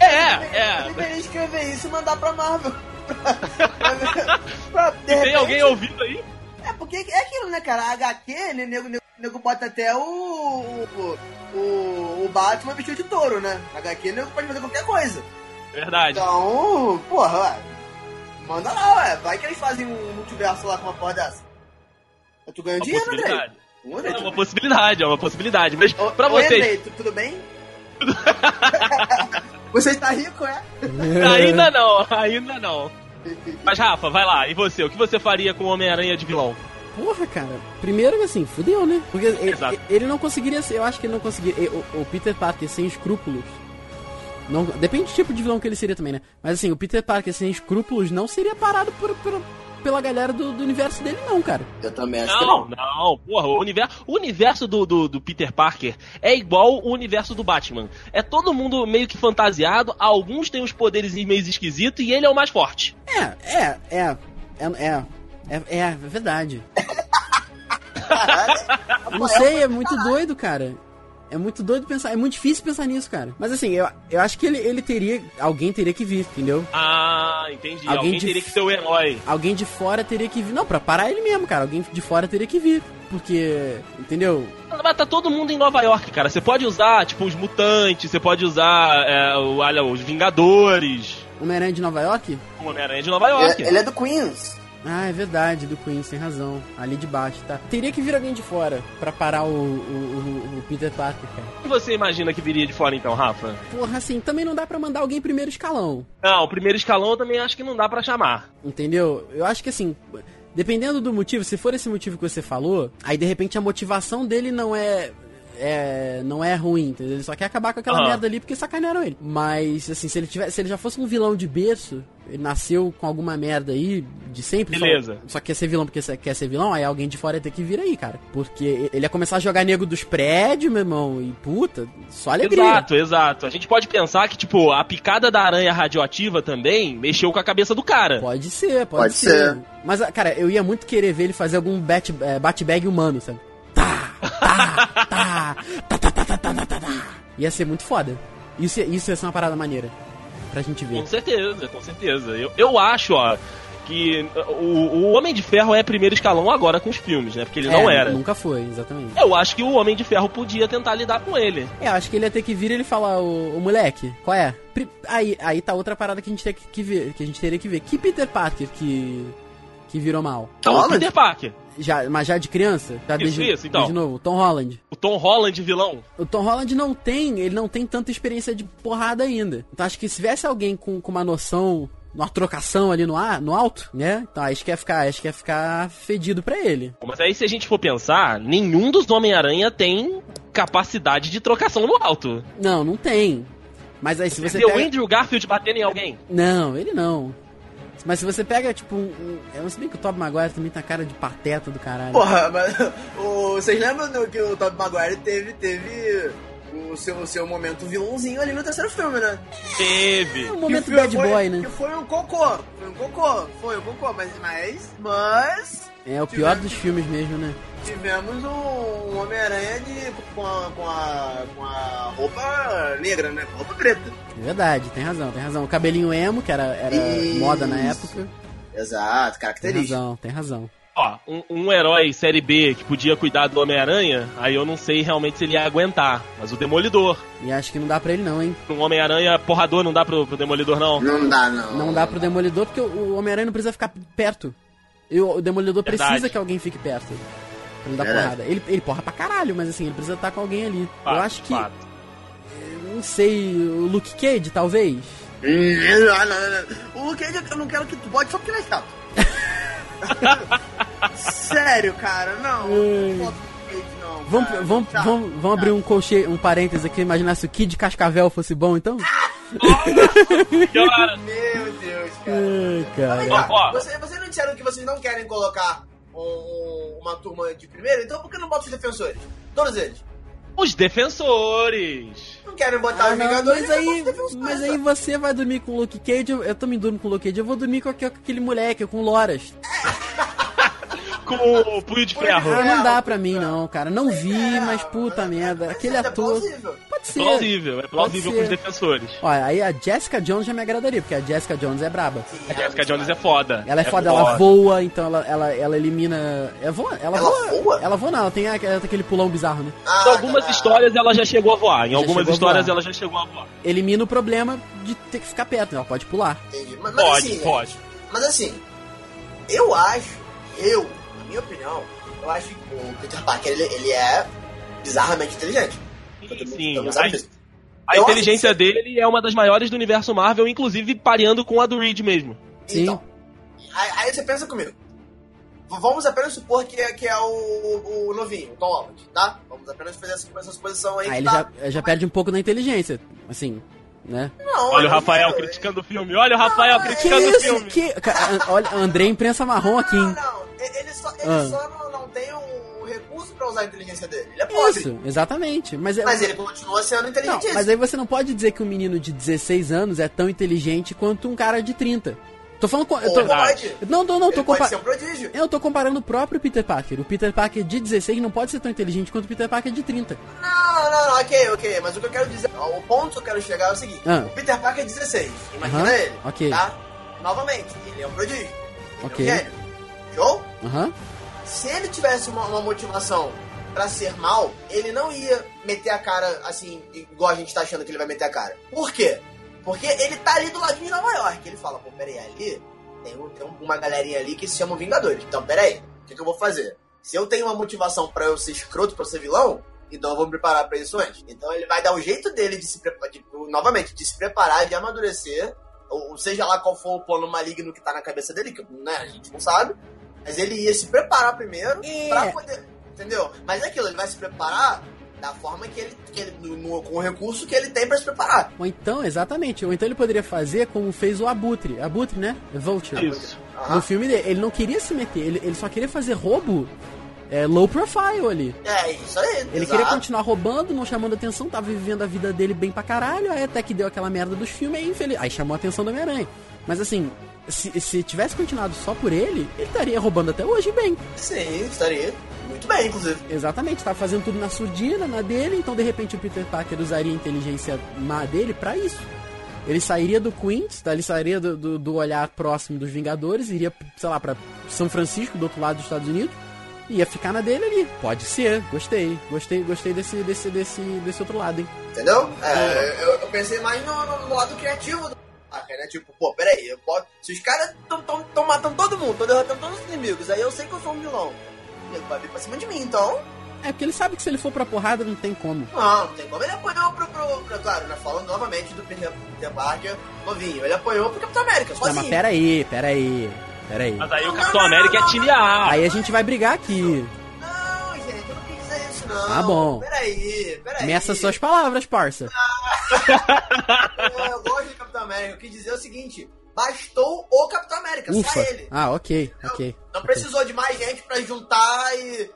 É, Ele é. deveria escrever isso e mandar pra Marvel. Pra- de Tem repente- alguém ouvindo aí? É, porque é aquilo, né, cara? A HQ, ele, nego, nego, nego bota até o, o, o, o Batman vestido de touro, né? A HQ, nego pode fazer qualquer coisa. Verdade. Então, porra, ué. Manda lá, ué. Vai que eles fazem um multiverso lá com uma porra dessa. Tu ganha Uma dinheiro. O Andrei, É uma possibilidade, é uma possibilidade. Mas Ô, pra vocês, Andrei, tu- tudo bem? Você está rico, é? ainda não, ainda não. Mas Rafa, vai lá, e você? O que você faria com o Homem-Aranha de vilão? Porra, cara. Primeiro, assim, fudeu, né? Porque ele, ele não conseguiria ser. Eu acho que ele não conseguiria. O, o Peter Parker sem escrúpulos. Não, depende do tipo de vilão que ele seria também, né? Mas assim, o Peter Parker sem escrúpulos não seria parado por, por- pela galera do, do universo dele, não, cara. Eu também acho que Não, não. não, porra, o universo, o universo do, do, do Peter Parker é igual o universo do Batman. É todo mundo meio que fantasiado, alguns têm os poderes meio esquisitos e ele é o mais forte. É, é, é. É, é, é, é verdade. Caralho. Não sei, é muito doido, cara. É muito doido pensar, é muito difícil pensar nisso, cara. Mas assim, eu, eu acho que ele, ele teria. Alguém teria que vir, entendeu? Ah, entendi. Alguém Alguém, de- teria que ser o herói. Alguém de fora teria que vir. Não, pra parar ele mesmo, cara. Alguém de fora teria que vir. Porque, entendeu? Mas tá todo mundo em Nova York, cara. Você pode usar, tipo, os mutantes, você pode usar é, o, olha, os Vingadores, Homem-Aranha de Nova York? o Homem-Aranha de Nova York. Ele, ele é do Queens. Ah, é verdade, do Queens, tem razão. Ali de baixo, tá? Teria que vir alguém de fora pra parar o, o, o- o Peter Parker, cara. O que você imagina que viria de fora então, Rafa? Porra, assim, também não dá pra mandar alguém primeiro escalão. Não, o primeiro escalão eu também acho que não dá pra chamar. Entendeu? Eu acho que assim, dependendo do motivo, se for esse motivo que você falou, aí de repente a motivação dele não é. É, não é ruim, entendeu? Ele só quer acabar com aquela Aham. merda ali porque sacanearam ele. Mas, assim, se ele, tiver, se ele já fosse um vilão de berço, ele nasceu com alguma merda aí de sempre. só- Beleza. Só, quer ser vilão porque quer ser vilão, aí alguém de fora ia ter que vir aí, cara. Porque ele ia começar a jogar nego dos prédios, meu irmão, e puta, só alegria. Exato, exato. A gente pode pensar que, tipo, a picada da aranha radioativa também mexeu com a cabeça do cara. Pode ser, pode, Pode ser. ser. Mas, cara, eu ia muito querer ver ele fazer algum bat, é, bat-bag humano, sabe? Tá, tá, tá, tá, tá, tá, tá, tá, tá, tá. Ia ser muito foda. Isso, ia- isso ia ser uma parada maneira. Pra gente ver. Com certeza, com certeza. Eu, eu acho, ó, que o, o Homem de Ferro é primeiro escalão agora com os filmes, né? Porque ele não É, era. Nunca foi, exatamente. Eu acho que o Homem de Ferro podia tentar lidar com ele. É, acho que ele ia ter que vir e ele falar, o, o moleque, qual é? Pri- Aí, aí tá outra parada que a gente tem que ver, que a gente teria que ver. Que Peter Parker que, que virou mal? Então, o Holland? Peter Parker. Já, mas já de criança? Já Isso, desde, isso, então. desde novo, Tom Holland. O Tom Holland vilão. O Tom Holland não tem, ele não tem tanta experiência de porrada ainda. Então acho que se tivesse alguém com, com uma noção, uma trocação ali no ar, no alto, né? Então acho que ia ficar, acho que ia ficar fedido pra ele. Mas aí, se a gente for pensar, nenhum dos Homem-Aranha tem capacidade de trocação no alto. Não, não tem. Mas aí se você Você o pega... Andrew Garfield batendo em alguém? Não, ele não. Mas se você pega, tipo, um... um- Eu não sei bem que o Tobey Maguire também tá cara de pateta do caralho. Porra, mas o, vocês lembram do que o Tobey Maguire teve, teve o seu, o seu momento vilãozinho ali no terceiro filme, né? Teve. É um momento Que bad foi- boy, né? Que foi um cocô. Foi um cocô. Foi um cocô, mas... Mas... Mas... É o pior dos filmes mesmo, né? Tivemos um, Homem-Aranha de- com, a, com, a, com a roupa negra, né? Com a roupa preta. É verdade, tem razão, tem razão. O cabelinho emo, que era, era Isso. moda na época. Exato, Tem característico. razão, tem razão. Ó, um, um herói série B que podia cuidar do Homem-Aranha, aí eu não sei realmente se ele ia aguentar. Mas o Demolidor. E acho que não dá pra ele não, hein? Um Homem-Aranha porrador não dá pro, pro Demolidor, não. Não dá, não. Não dá pro Demolidor porque o Homem-Aranha não precisa ficar perto. E o Demolidor Verdade. precisa que alguém fique perto. Pra ele dar Verdade. porrada. Ele, ele porra pra caralho, mas assim, ele precisa estar com alguém ali. Fato, eu acho que. fato. Não sei, o Luke Cage, talvez. Hum. O Luke Cage eu não quero que tu bote só porque ele é chato. Sério, cara, não. Ai. Não bota o Luke Cage, não. Vamos, cara. vamos, Chato, vamos, vamos abrir um colche, um parênteses aqui, imaginar se o Kid Cascavel fosse bom, então? Cara, Meu Deus, cara. Ai, cara. Ó, ó. Vocês, vocês não disseram que vocês não querem colocar um- uma turma de primeiro? Então por que não bota os defensores? Todos eles. Os defensores. Não querem botar Ah, os não, Vingadores? mas então aí, mas aí você vai dormir com o Luke Cage, eu, eu também durmo com o Luke Cage, eu vou dormir com, aquele- com aquele moleque, com o Loras. Com o punho de ferro. Ah, não dá pra mim não, cara. Não vi, mas puta merda. Aquele é ator. plausível. Pode ser. Plausível, é plausível com os defensores. Olha, aí a Jessica Jones já me agradaria, porque a Jessica Jones é braba. A Jessica Jones é foda. Ela é, foda, ela voa, então ela, ela, ela elimina. Ela voa? Ela, voa? Ela voa não, ela tem aquele pulão bizarro, né? Ah, Em algumas tá. histórias ela já chegou a voar. Em Já algumas histórias ela já chegou a voar. Elimina o problema de ter que ficar perto, ela pode pular. Entendi. Mas, mas Pode, assim, pode. Mas assim, eu acho, eu, minha opinião, eu acho que o Peter Parker, ele, ele é bizarramente inteligente. Sim, a, inteligência que- dele é uma das maiores do universo Marvel, inclusive pareando com a do Reed mesmo. Sim. Então, aí, aí você pensa comigo. Vamos apenas supor que é, que é o, o novinho, o Tom Holland, tá? Vamos apenas fazer essa, essa suposição aí. Aí que ele tá... já, já perde um pouco na inteligência, assim, né? Não, Olha o Rafael eu- criticando o filme. Olha o Rafael Que criticando o isso? filme. Que... Ca- Olha, André imprensa marrom aqui, Não, hein? não, ele só, ele Ah. só não, não tem o recurso pra usar a inteligência dele. Ele é pobre. Isso, exatamente. Mas, é- Mas ele continua sendo inteligente. mas aí você não pode dizer que um menino de 16 anos é tão inteligente quanto um cara de 30. Tô falando com. Eu tô... pode. Não, não, não, tô pode compa- ser um. Eu tô comparando o próprio Peter Parker. O Peter Parker de 16 não pode ser tão inteligente quanto o Peter Parker de 30. Não, não, não, ok, ok. Mas o que eu quero dizer, o ponto que eu quero chegar é o seguinte: Ah. o Peter Parker é 16. Imagina Aham, ele. ok. Tá? Novamente, ele é um prodígio. Ele Ok. É um gênio. Show? Aham. Se ele tivesse uma, uma motivação pra ser mal, ele não ia meter a cara assim, igual a gente tá achando que ele vai meter a cara. Por quê? Porque ele tá ali do ladinho de Nova York. Ele fala, pô, peraí, ali tem, um- tem uma galerinha ali que se chama Vingadores. Então, peraí, o que, que eu vou fazer? Se eu tenho uma motivação pra eu ser escroto, pra eu ser vilão, então eu vou me preparar pra isso antes. Então ele vai dar o jeito dele de se preparar, novamente, de se preparar, de amadurecer, ou, ou seja lá qual for o plano maligno que tá na cabeça dele, que né, a gente não sabe. Mas ele ia se preparar primeiro É. pra poder. Entendeu? Mas é aquilo, ele vai se preparar da forma que ele. Que ele no- no- com o recurso que ele tem pra se preparar. Ou então, exatamente. Ou então ele poderia fazer como fez o Abutre. Abutre, né? Vulture. Isso. Aham. No filme dele. Ele não queria se meter, ele, ele só queria fazer roubo é, low profile ali. É, isso aí. Ele exato. queria continuar roubando, não chamando atenção, tava vivendo a vida dele bem pra caralho, aí até que deu aquela merda dos filmes, aí, infeliz... aí chamou a atenção do Homem-Aranha. Mas assim, se, se tivesse continuado só por ele, ele estaria roubando até hoje bem. Sim, estaria. Muito bem, inclusive. Exatamente, tava fazendo tudo na surdina, na dele, então de repente o Peter Parker usaria a inteligência má dele pra isso. Ele sairia do Queens, tá? ele sairia do, do, do olhar próximo dos Vingadores, iria, sei lá, pra São Francisco, do outro lado dos Estados Unidos, e ia ficar na dele ali. Pode ser, gostei, gostei, gostei desse, desse, desse, desse outro lado, hein? Entendeu? É, eu, eu pensei mais no, no- no lado criativo do Parker, né? Tipo, pô, peraí, eu posso... se os caras estão matando todo mundo, estão derrotando todos os inimigos, aí eu sei que eu sou um vilão. Ele vai vir pra cima de mim, então. É porque ele sabe que se ele for pra porrada não tem como. Não, não tem como. Ele apanhou pro. pro, pro claro, né? Falando novamente do Peter, Peter Parker novinho. Ele apanhou pro Capitão América, Não, sozinho. mas pera aí, pera aí, pera aí. Mas aí o Capitão América é time A. Aí a gente vai brigar aqui. Não. Tá bom. Peraí, peraí. Meça suas palavras, parça. Pô, Eu gosto de Capitão América. Eu quis dizer o seguinte: bastou o Capitão América, Ufa. só ele. Ah, ok, ok. Não ok. precisou de mais gente pra juntar e.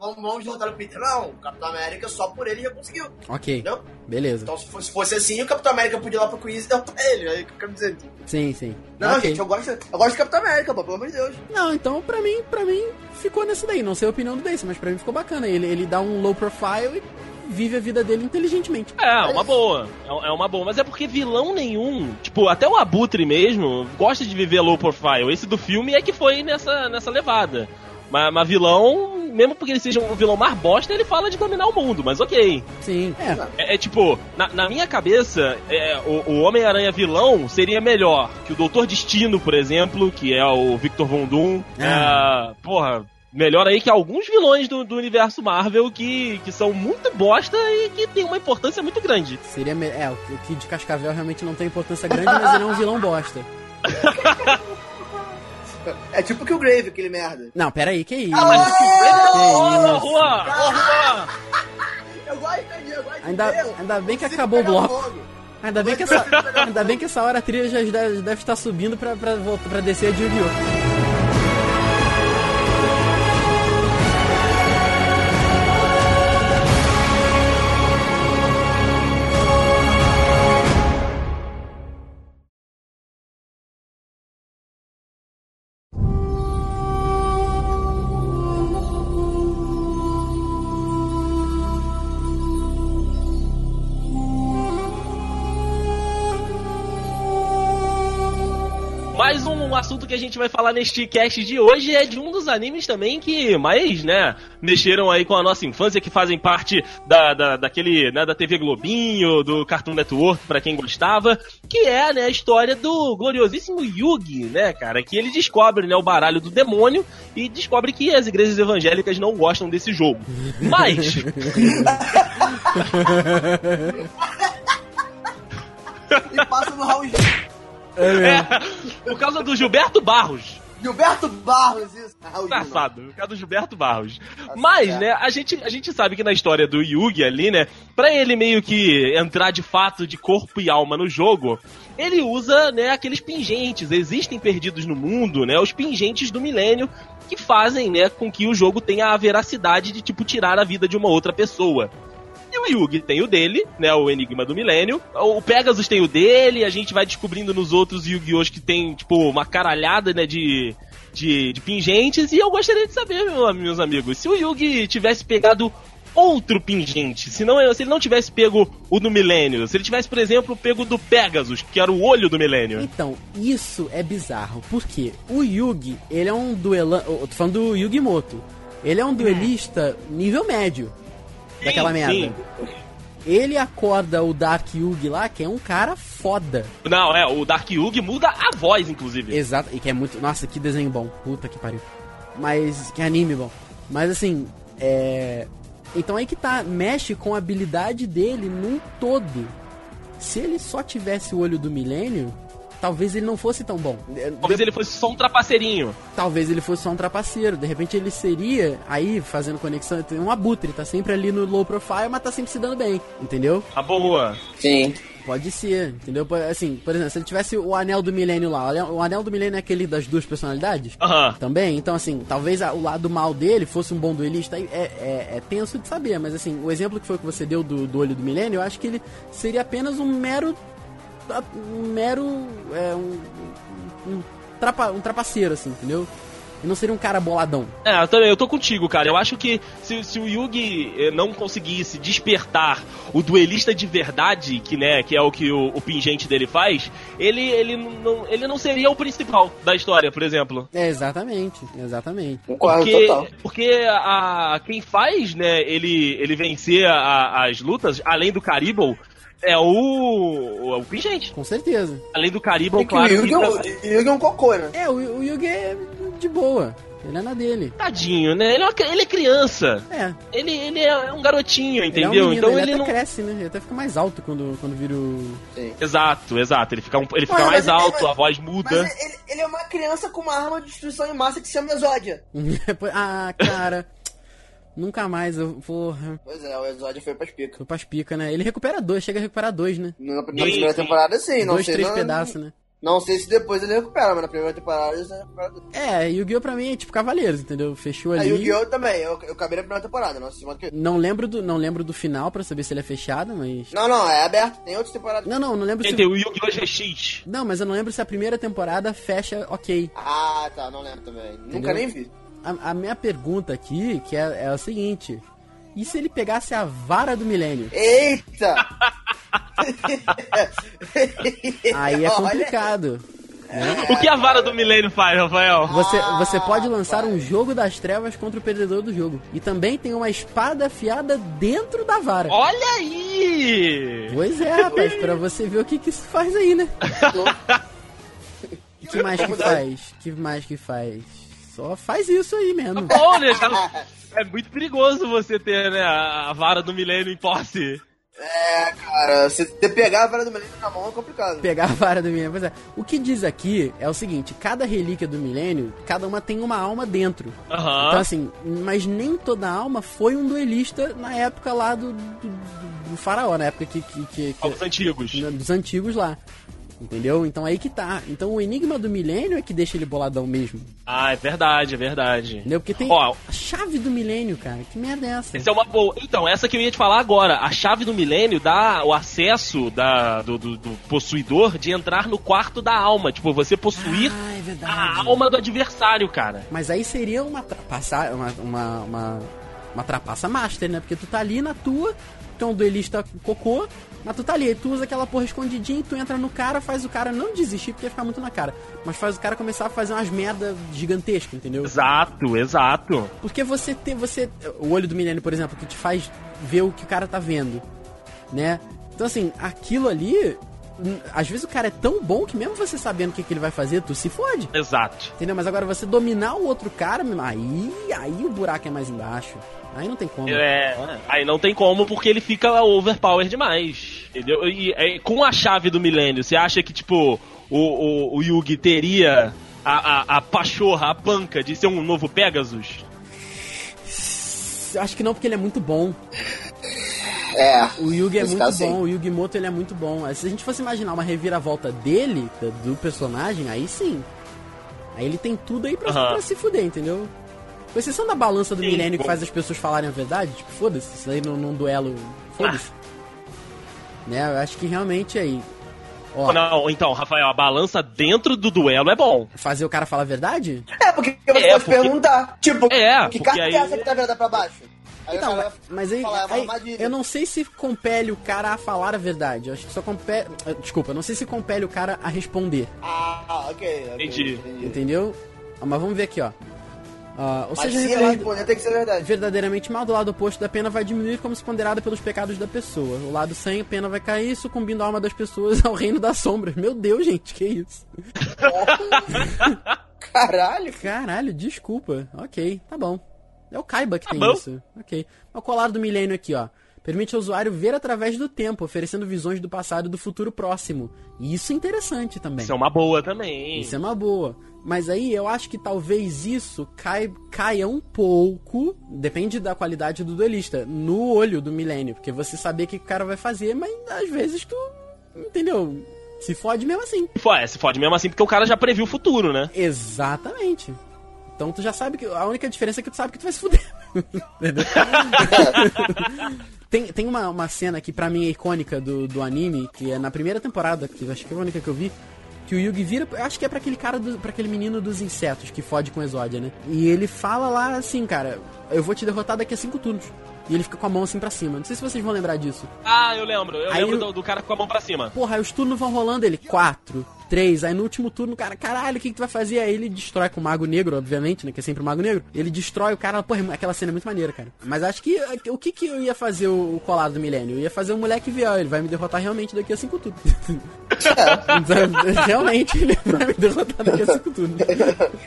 Vamos, vamos derrotar o Peter. Não, o Capitão América só por ele já conseguiu. Ok, Entendeu? beleza. Então, se fosse, se fosse assim, o Capitão América podia ir lá pro Queens e derrotar ele. Aí o que eu quero dizer. Sim, sim. Não, Ok. gente, eu gosto, eu gosto do Capitão América, pô, pelo amor de Deus. Não, então pra mim, pra mim, ficou nesse daí. Não sei a opinião do Dace, mas pra mim ficou bacana. Ele, ele dá um low profile e vive a vida dele inteligentemente. É, uma boa. É é uma boa. Mas é porque vilão nenhum, tipo, até o Abutre mesmo, gosta de viver low profile. Esse do filme é que foi nessa, nessa levada. Mas, mas vilão, mesmo porque ele seja um vilão mais bosta, ele fala de dominar o mundo, mas ok. Sim, é. É, é tipo, na, na minha cabeça, é, o, o Homem-Aranha vilão seria melhor que o Doutor Destino, por exemplo, que é o Victor Von Doom. É, porra, melhor aí que alguns vilões do, do universo Marvel que, que são muito bosta e que tem uma importância muito grande. Seria. É, o o Kid Cascavel realmente não tem importância grande, mas ele é um vilão bosta. É tipo que o Grave, aquele merda. Não, pera aí, que isso? Ah, mas que Que Ô, isso? Juan! Eu gosto de eu gosto de Ainda, ver. ainda bem que acabou o bloco. fogo. Ainda bem que essa, ainda bem que essa hora a trilha já deve, deve estar subindo pra, pra, voltar, pra descer de Yu-Gi-Oh! Que a gente vai falar neste cast de hoje é de um dos animes também que mais, né, mexeram aí com a nossa infância, que fazem parte da, da, daquele, né, da TV Globinho, do Cartoon Network, pra quem gostava, que é, né, a história do gloriosíssimo Yugi, né, cara, que ele descobre, né, o baralho do demônio e descobre que as igrejas evangélicas não gostam desse jogo. Mas, E passa no Raul. É, por causa do Gilberto Barros, Gilberto Barros, isso. Engraçado, o cara do Gilberto Barros. Mas, certo. né, a gente, a gente sabe que na história do Yugi ali, né, pra ele meio que entrar de fato de corpo e alma no jogo, ele usa, né, aqueles pingentes. Existem perdidos no mundo, né, os pingentes do milênio que fazem, né, com que o jogo tenha a veracidade de, tipo, tirar a vida de uma outra pessoa. O Yugi tem o dele, né? O Enigma do Milênio. O Pegasus tem o dele, a gente vai descobrindo nos outros Yu-Gi-Oh! que tem, tipo, uma caralhada, né, de, de, de pingentes. E eu gostaria de saber, meu- meus amigos, se o Yugi tivesse pegado outro pingente, se, não, se ele não tivesse pego o do Milênio, se ele tivesse, por exemplo, pego do Pegasus, que era o olho do Milênio. Então, isso é bizarro, porque o Yugi, ele é um duelante. Eu tô falando do Yugi Moto. Ele é um duelista nível médio daquela merda. sim. Ele acorda o Dark Yugi lá, que é um cara foda. Não, é, o Dark Yugi muda a voz, inclusive. Exato, e que é muito. Nossa, que desenho bom. Puta que pariu. Mas. Que anime bom. Mas assim, é. Então aí que tá, mexe com a habilidade dele num todo. Se ele só tivesse o olho do milênio, talvez ele não fosse tão bom. Talvez ele fosse só um trapaceirinho. Talvez ele fosse só um trapaceiro. De repente ele seria, aí, fazendo conexão, tem um abutre, tá sempre ali no low profile, mas tá sempre se dando bem, entendeu? A boa. Sim. Pode ser, entendeu? Assim, por exemplo, se ele tivesse o anel do milênio lá, o anel- do milênio é aquele das duas personalidades? Aham. Também, então assim, talvez o lado mal dele fosse um bom duelista, é, é, é tenso de saber, mas assim, o exemplo que foi que você deu do, do olho do milênio, eu acho que ele seria apenas um mero. Um mero. É, um, um, trapa, um trapaceiro, assim, entendeu? E não seria um cara boladão. É, eu também, eu tô contigo, cara. Eu acho que se, se o Yugi eh, não conseguisse despertar o duelista de verdade, que, né, que é o que o, o pingente dele faz, ele, ele, não, ele não seria o principal da história, por exemplo. É, exatamente, exatamente. Porque, total. porque a, quem faz, né, ele, ele vencer a- as lutas, além do Caribou, é o, o, pingente. Com certeza. Além do Caribou, É que claro. o Yugi, é um- que- o Yugi é um cocô, né? É, o, o Yugi é de boa. Ele é na dele. Tadinho, né? Ele é, uma- ele é criança. É. Ele, ele é um garotinho, Ele é um entendeu? menino, então ele, ele até não. cresce, né? Ele até fica mais alto quando, quando vira o. Exato, exato. Ele fica, um- ele fica mais mas- alto, mas- a voz muda. Mas ele, ele é uma criança com uma arma de destruição em massa que se chama Exódia. ah, cara. Nunca mais, eu. Porra. Pois é, o Exódia foi pras picas. Foi pras pica, né? Ele recupera dois, chega a recuperar dois, né? Na primeira, Sim, primeira sim. temporada, sim. Não dois, sei, três não, pedaços, né? Não sei se depois ele recupera, mas na primeira temporada ele já recupera tudo. É, Yu-Gi-Oh! pra mim é tipo Cavaleiros, entendeu? Fechou A ali. Yu-Gi-Oh! também, eu, eu acabei na primeira temporada, não assisti mais que... Não lembro, do, não lembro do final pra saber se ele é fechado, mas. Não, não, é aberto, tem outras temporadas. Não, não, não lembro Tem, se. tem o Yu-Gi-Oh! GX. Não, mas eu não lembro se a primeira temporada fecha ok. Ah, tá, não lembro também. Nunca nem vi. A, a minha pergunta aqui, que é, é a seguinte. E se ele pegasse a vara do milênio? Eita! Aí é complicado. O que a vara do milênio faz, Rafael? Você, você pode lançar um jogo das trevas contra o perdedor do jogo. E também tem uma espada afiada dentro da vara. Olha aí! Pois é, rapaz, pra você ver o que, que isso faz aí, né? O que mais que faz? que mais que faz? Só faz isso aí mesmo. Bom, né? já- É muito perigoso você ter, né, a vara do milênio em posse. É, cara, você pegar a vara do menino na mão é complicado. Pegar a vara do milênio. Pois é. O que diz aqui é o seguinte: cada relíquia do milênio, cada uma tem uma alma dentro. Aham. Então, assim, mas nem toda alma foi um duelista na época lá do, do, do- do faraó, na época que, que, que- que- Os antigos. dos antigos lá. Entendeu? Então aí que tá. Então o enigma do milênio é que deixa ele boladão mesmo. Ah, é verdade, é verdade. Entendeu? Porque tem Ó, a chave do milênio, cara. Que merda é essa? Essa é uma boa. Então, essa que eu ia te falar agora. A chave do milênio dá o acesso da, do, do- do possuidor de entrar no quarto da alma. Tipo, você possuir Ah, é a alma do adversário, cara. Mas aí seria uma trapaça, uma, uma, uma, uma trapaça master, né? Porque tu tá ali na tua, tu é um duelista cocô, mas tu tá ali, tu usa aquela porra escondidinha, tu entra no cara, faz o cara não desistir porque ia ficar muito na cara, mas faz o cara começar a fazer umas merda gigantescas, entendeu? Exato, exato. Porque você tem, você, o olho do milênio, por exemplo, que te faz ver o que o cara tá vendo, né? Então assim, aquilo ali, às vezes o cara é tão bom que mesmo você sabendo o que, que ele vai fazer, tu se fode. Exato. Entendeu? Mas agora você dominar o outro cara, aí, aí o buraco é mais embaixo. Aí não tem como. É, aí não tem como porque ele fica overpower demais. Entendeu? E, é, com a chave do milênio, você acha que, tipo, o, o, o Yugi teria a, a, a pachorra, a panca de ser um novo Pegasus? Eu acho que não, porque ele é muito bom. É. O Yugi é muito caso, sim. bom, o Yugi Moto ele é muito bom. Se a gente fosse imaginar uma reviravolta dele, do personagem, aí sim. Aí ele tem tudo aí pra, pra se fuder, entendeu? Com exceção da balança do Sim, milênio que bom. faz as pessoas falarem a verdade, tipo, foda-se, isso aí num, num duelo. Foda-se. Né, eu acho que realmente aí. Ó, Não, então, Rafael, a balança dentro do duelo é bom. fazer o cara falar a verdade? É, porque você É, pode porque- perguntar. Tipo, É, que carta aí- é essa que tá virada pra baixo? Então, mas aí, falar, uma aí, eu não sei se compele o cara a falar a verdade. Eu acho que só compele. eh, Desculpa, eu não sei se compele o cara a responder. Ah, ok. ok, Entendi. Entendeu? Ah, Mas vamos ver aqui, ó. Ah, ou Mas seja, se ela verda- responder, tem que ser verdade. verdadeiramente mal do lado oposto da pena vai diminuir como se ponderada pelos pecados da pessoa. O lado sem, a pena vai cair, sucumbindo a alma das pessoas ao reino das sombras. Meu Deus, gente, que isso? Caralho. Caralho, desculpa. Ok, tá bom. É o Kaiba que Tá tem bom. isso. Ok. O colar do milênio aqui, ó. Permite ao usuário ver através do tempo, oferecendo visões do passado e do futuro próximo. E isso é interessante também. Isso é uma boa também. Isso é uma boa. Mas aí eu acho que talvez isso cai, caia um pouco, depende da qualidade do duelista, no olho do milênio. Porque você saber o que o cara vai fazer, mas às vezes tu. Entendeu? Se fode mesmo assim. É, se fode mesmo assim, porque o cara já previu o futuro, né? Exatamente. Então tu já sabe que. A única diferença é que tu sabe que tu vai se fuder. Entendeu? tem tem uma, uma cena que pra mim é icônica do, do anime, que é na primeira temporada, que eu acho que é a única que eu vi. Que o Yugi vira, eu acho que é pra aquele cara, do, pra aquele menino dos insetos que fode com Exódia, né? E ele fala lá assim, cara, eu vou te derrotar daqui a cinco turnos. E ele fica com a mão assim pra cima. Não sei se vocês vão lembrar disso. Ah, eu lembro. Eu Aí lembro eu- do, do cara com a mão pra cima. Porra, aí os turnos vão rolando ele. Quatro, três. Aí no último turno, o cara, caralho, o que, que tu vai fazer? Aí ele destrói com o Mago Negro, obviamente, né? Que é sempre o Mago Negro. Ele destrói o cara. Porra, aquela cena é muito maneira, cara. Mas acho que o que que eu ia fazer o, o colado do milênio? Eu ia fazer o moleque ver, ó, ele vai me derrotar realmente daqui a cinco turnos. realmente, ele vai me derrotar daqui a cinco turnos.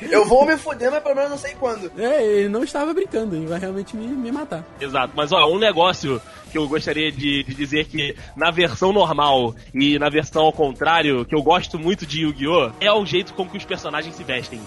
Eu vou me fuder, mas pelo menos não sei quando. É, ele não estava brincando, ele vai realmente me, me matar. Exato. Mas, ó, um negócio que eu gostaria de, de dizer que na versão normal e na versão ao contrário, que eu gosto muito de Yu-Gi-Oh! é o jeito como que os personagens se vestem.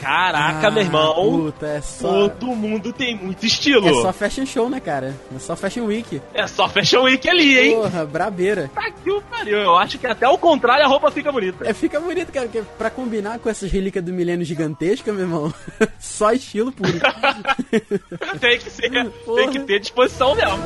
Caraca, Ah, meu irmão. Puta, é só. Todo mundo tem muito estilo. É só fashion show, né, cara? É só fashion week. É só Fashion Week ali, hein? Porra, brabeira. Tá que o pariu. Eu acho que até ao contrário a roupa fica bonita. É, fica bonito, cara, porque pra combinar com essas relíquias do milênio gigantesca, meu irmão, só estilo puro. tem que ser, Porra. tem que ter disposição mesmo.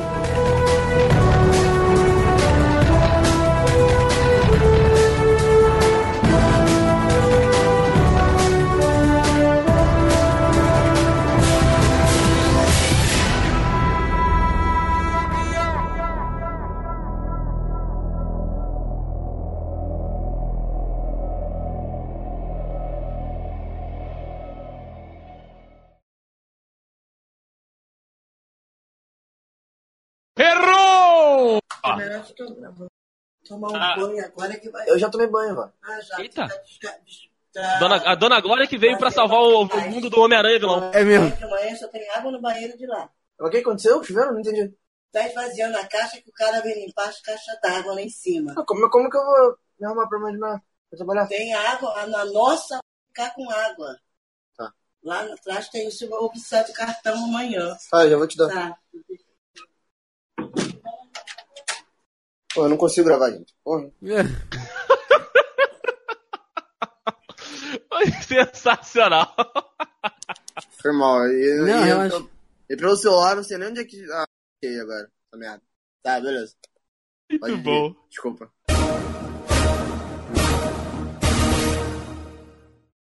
Errou! Melhor eu tomar um Ah. banho agora que vai. Eu já tomei banho, mano. Ah, já. Eita. Tá tá- Dona, a Dona Glória que veio pra salvar o, o mundo do Homem-Aranha vilão. É mesmo. De manhã só tem água no banheiro de lá. O que aconteceu? Chovendo? Não entendi. Tá esvaziando a caixa que o cara vem limpar as caixas d'água lá em cima. Ah, Como, como que eu vou me arrumar pra imaginar? Pra trabalhar? Tem água, na nossa ficar com água. Tá. Lá atrás tem o seu obseto cartão amanhã. Ah, já vou te dar. Tá. Pô, eu não consigo gravar, gente. Porra. Sensacional. Foi mal. E, Não, e, eu tô- e pelo celular, não sei nem onde é que. Ah, ok agora. Essa merda. Tá, beleza. Pode Muito ir. bom. Desculpa.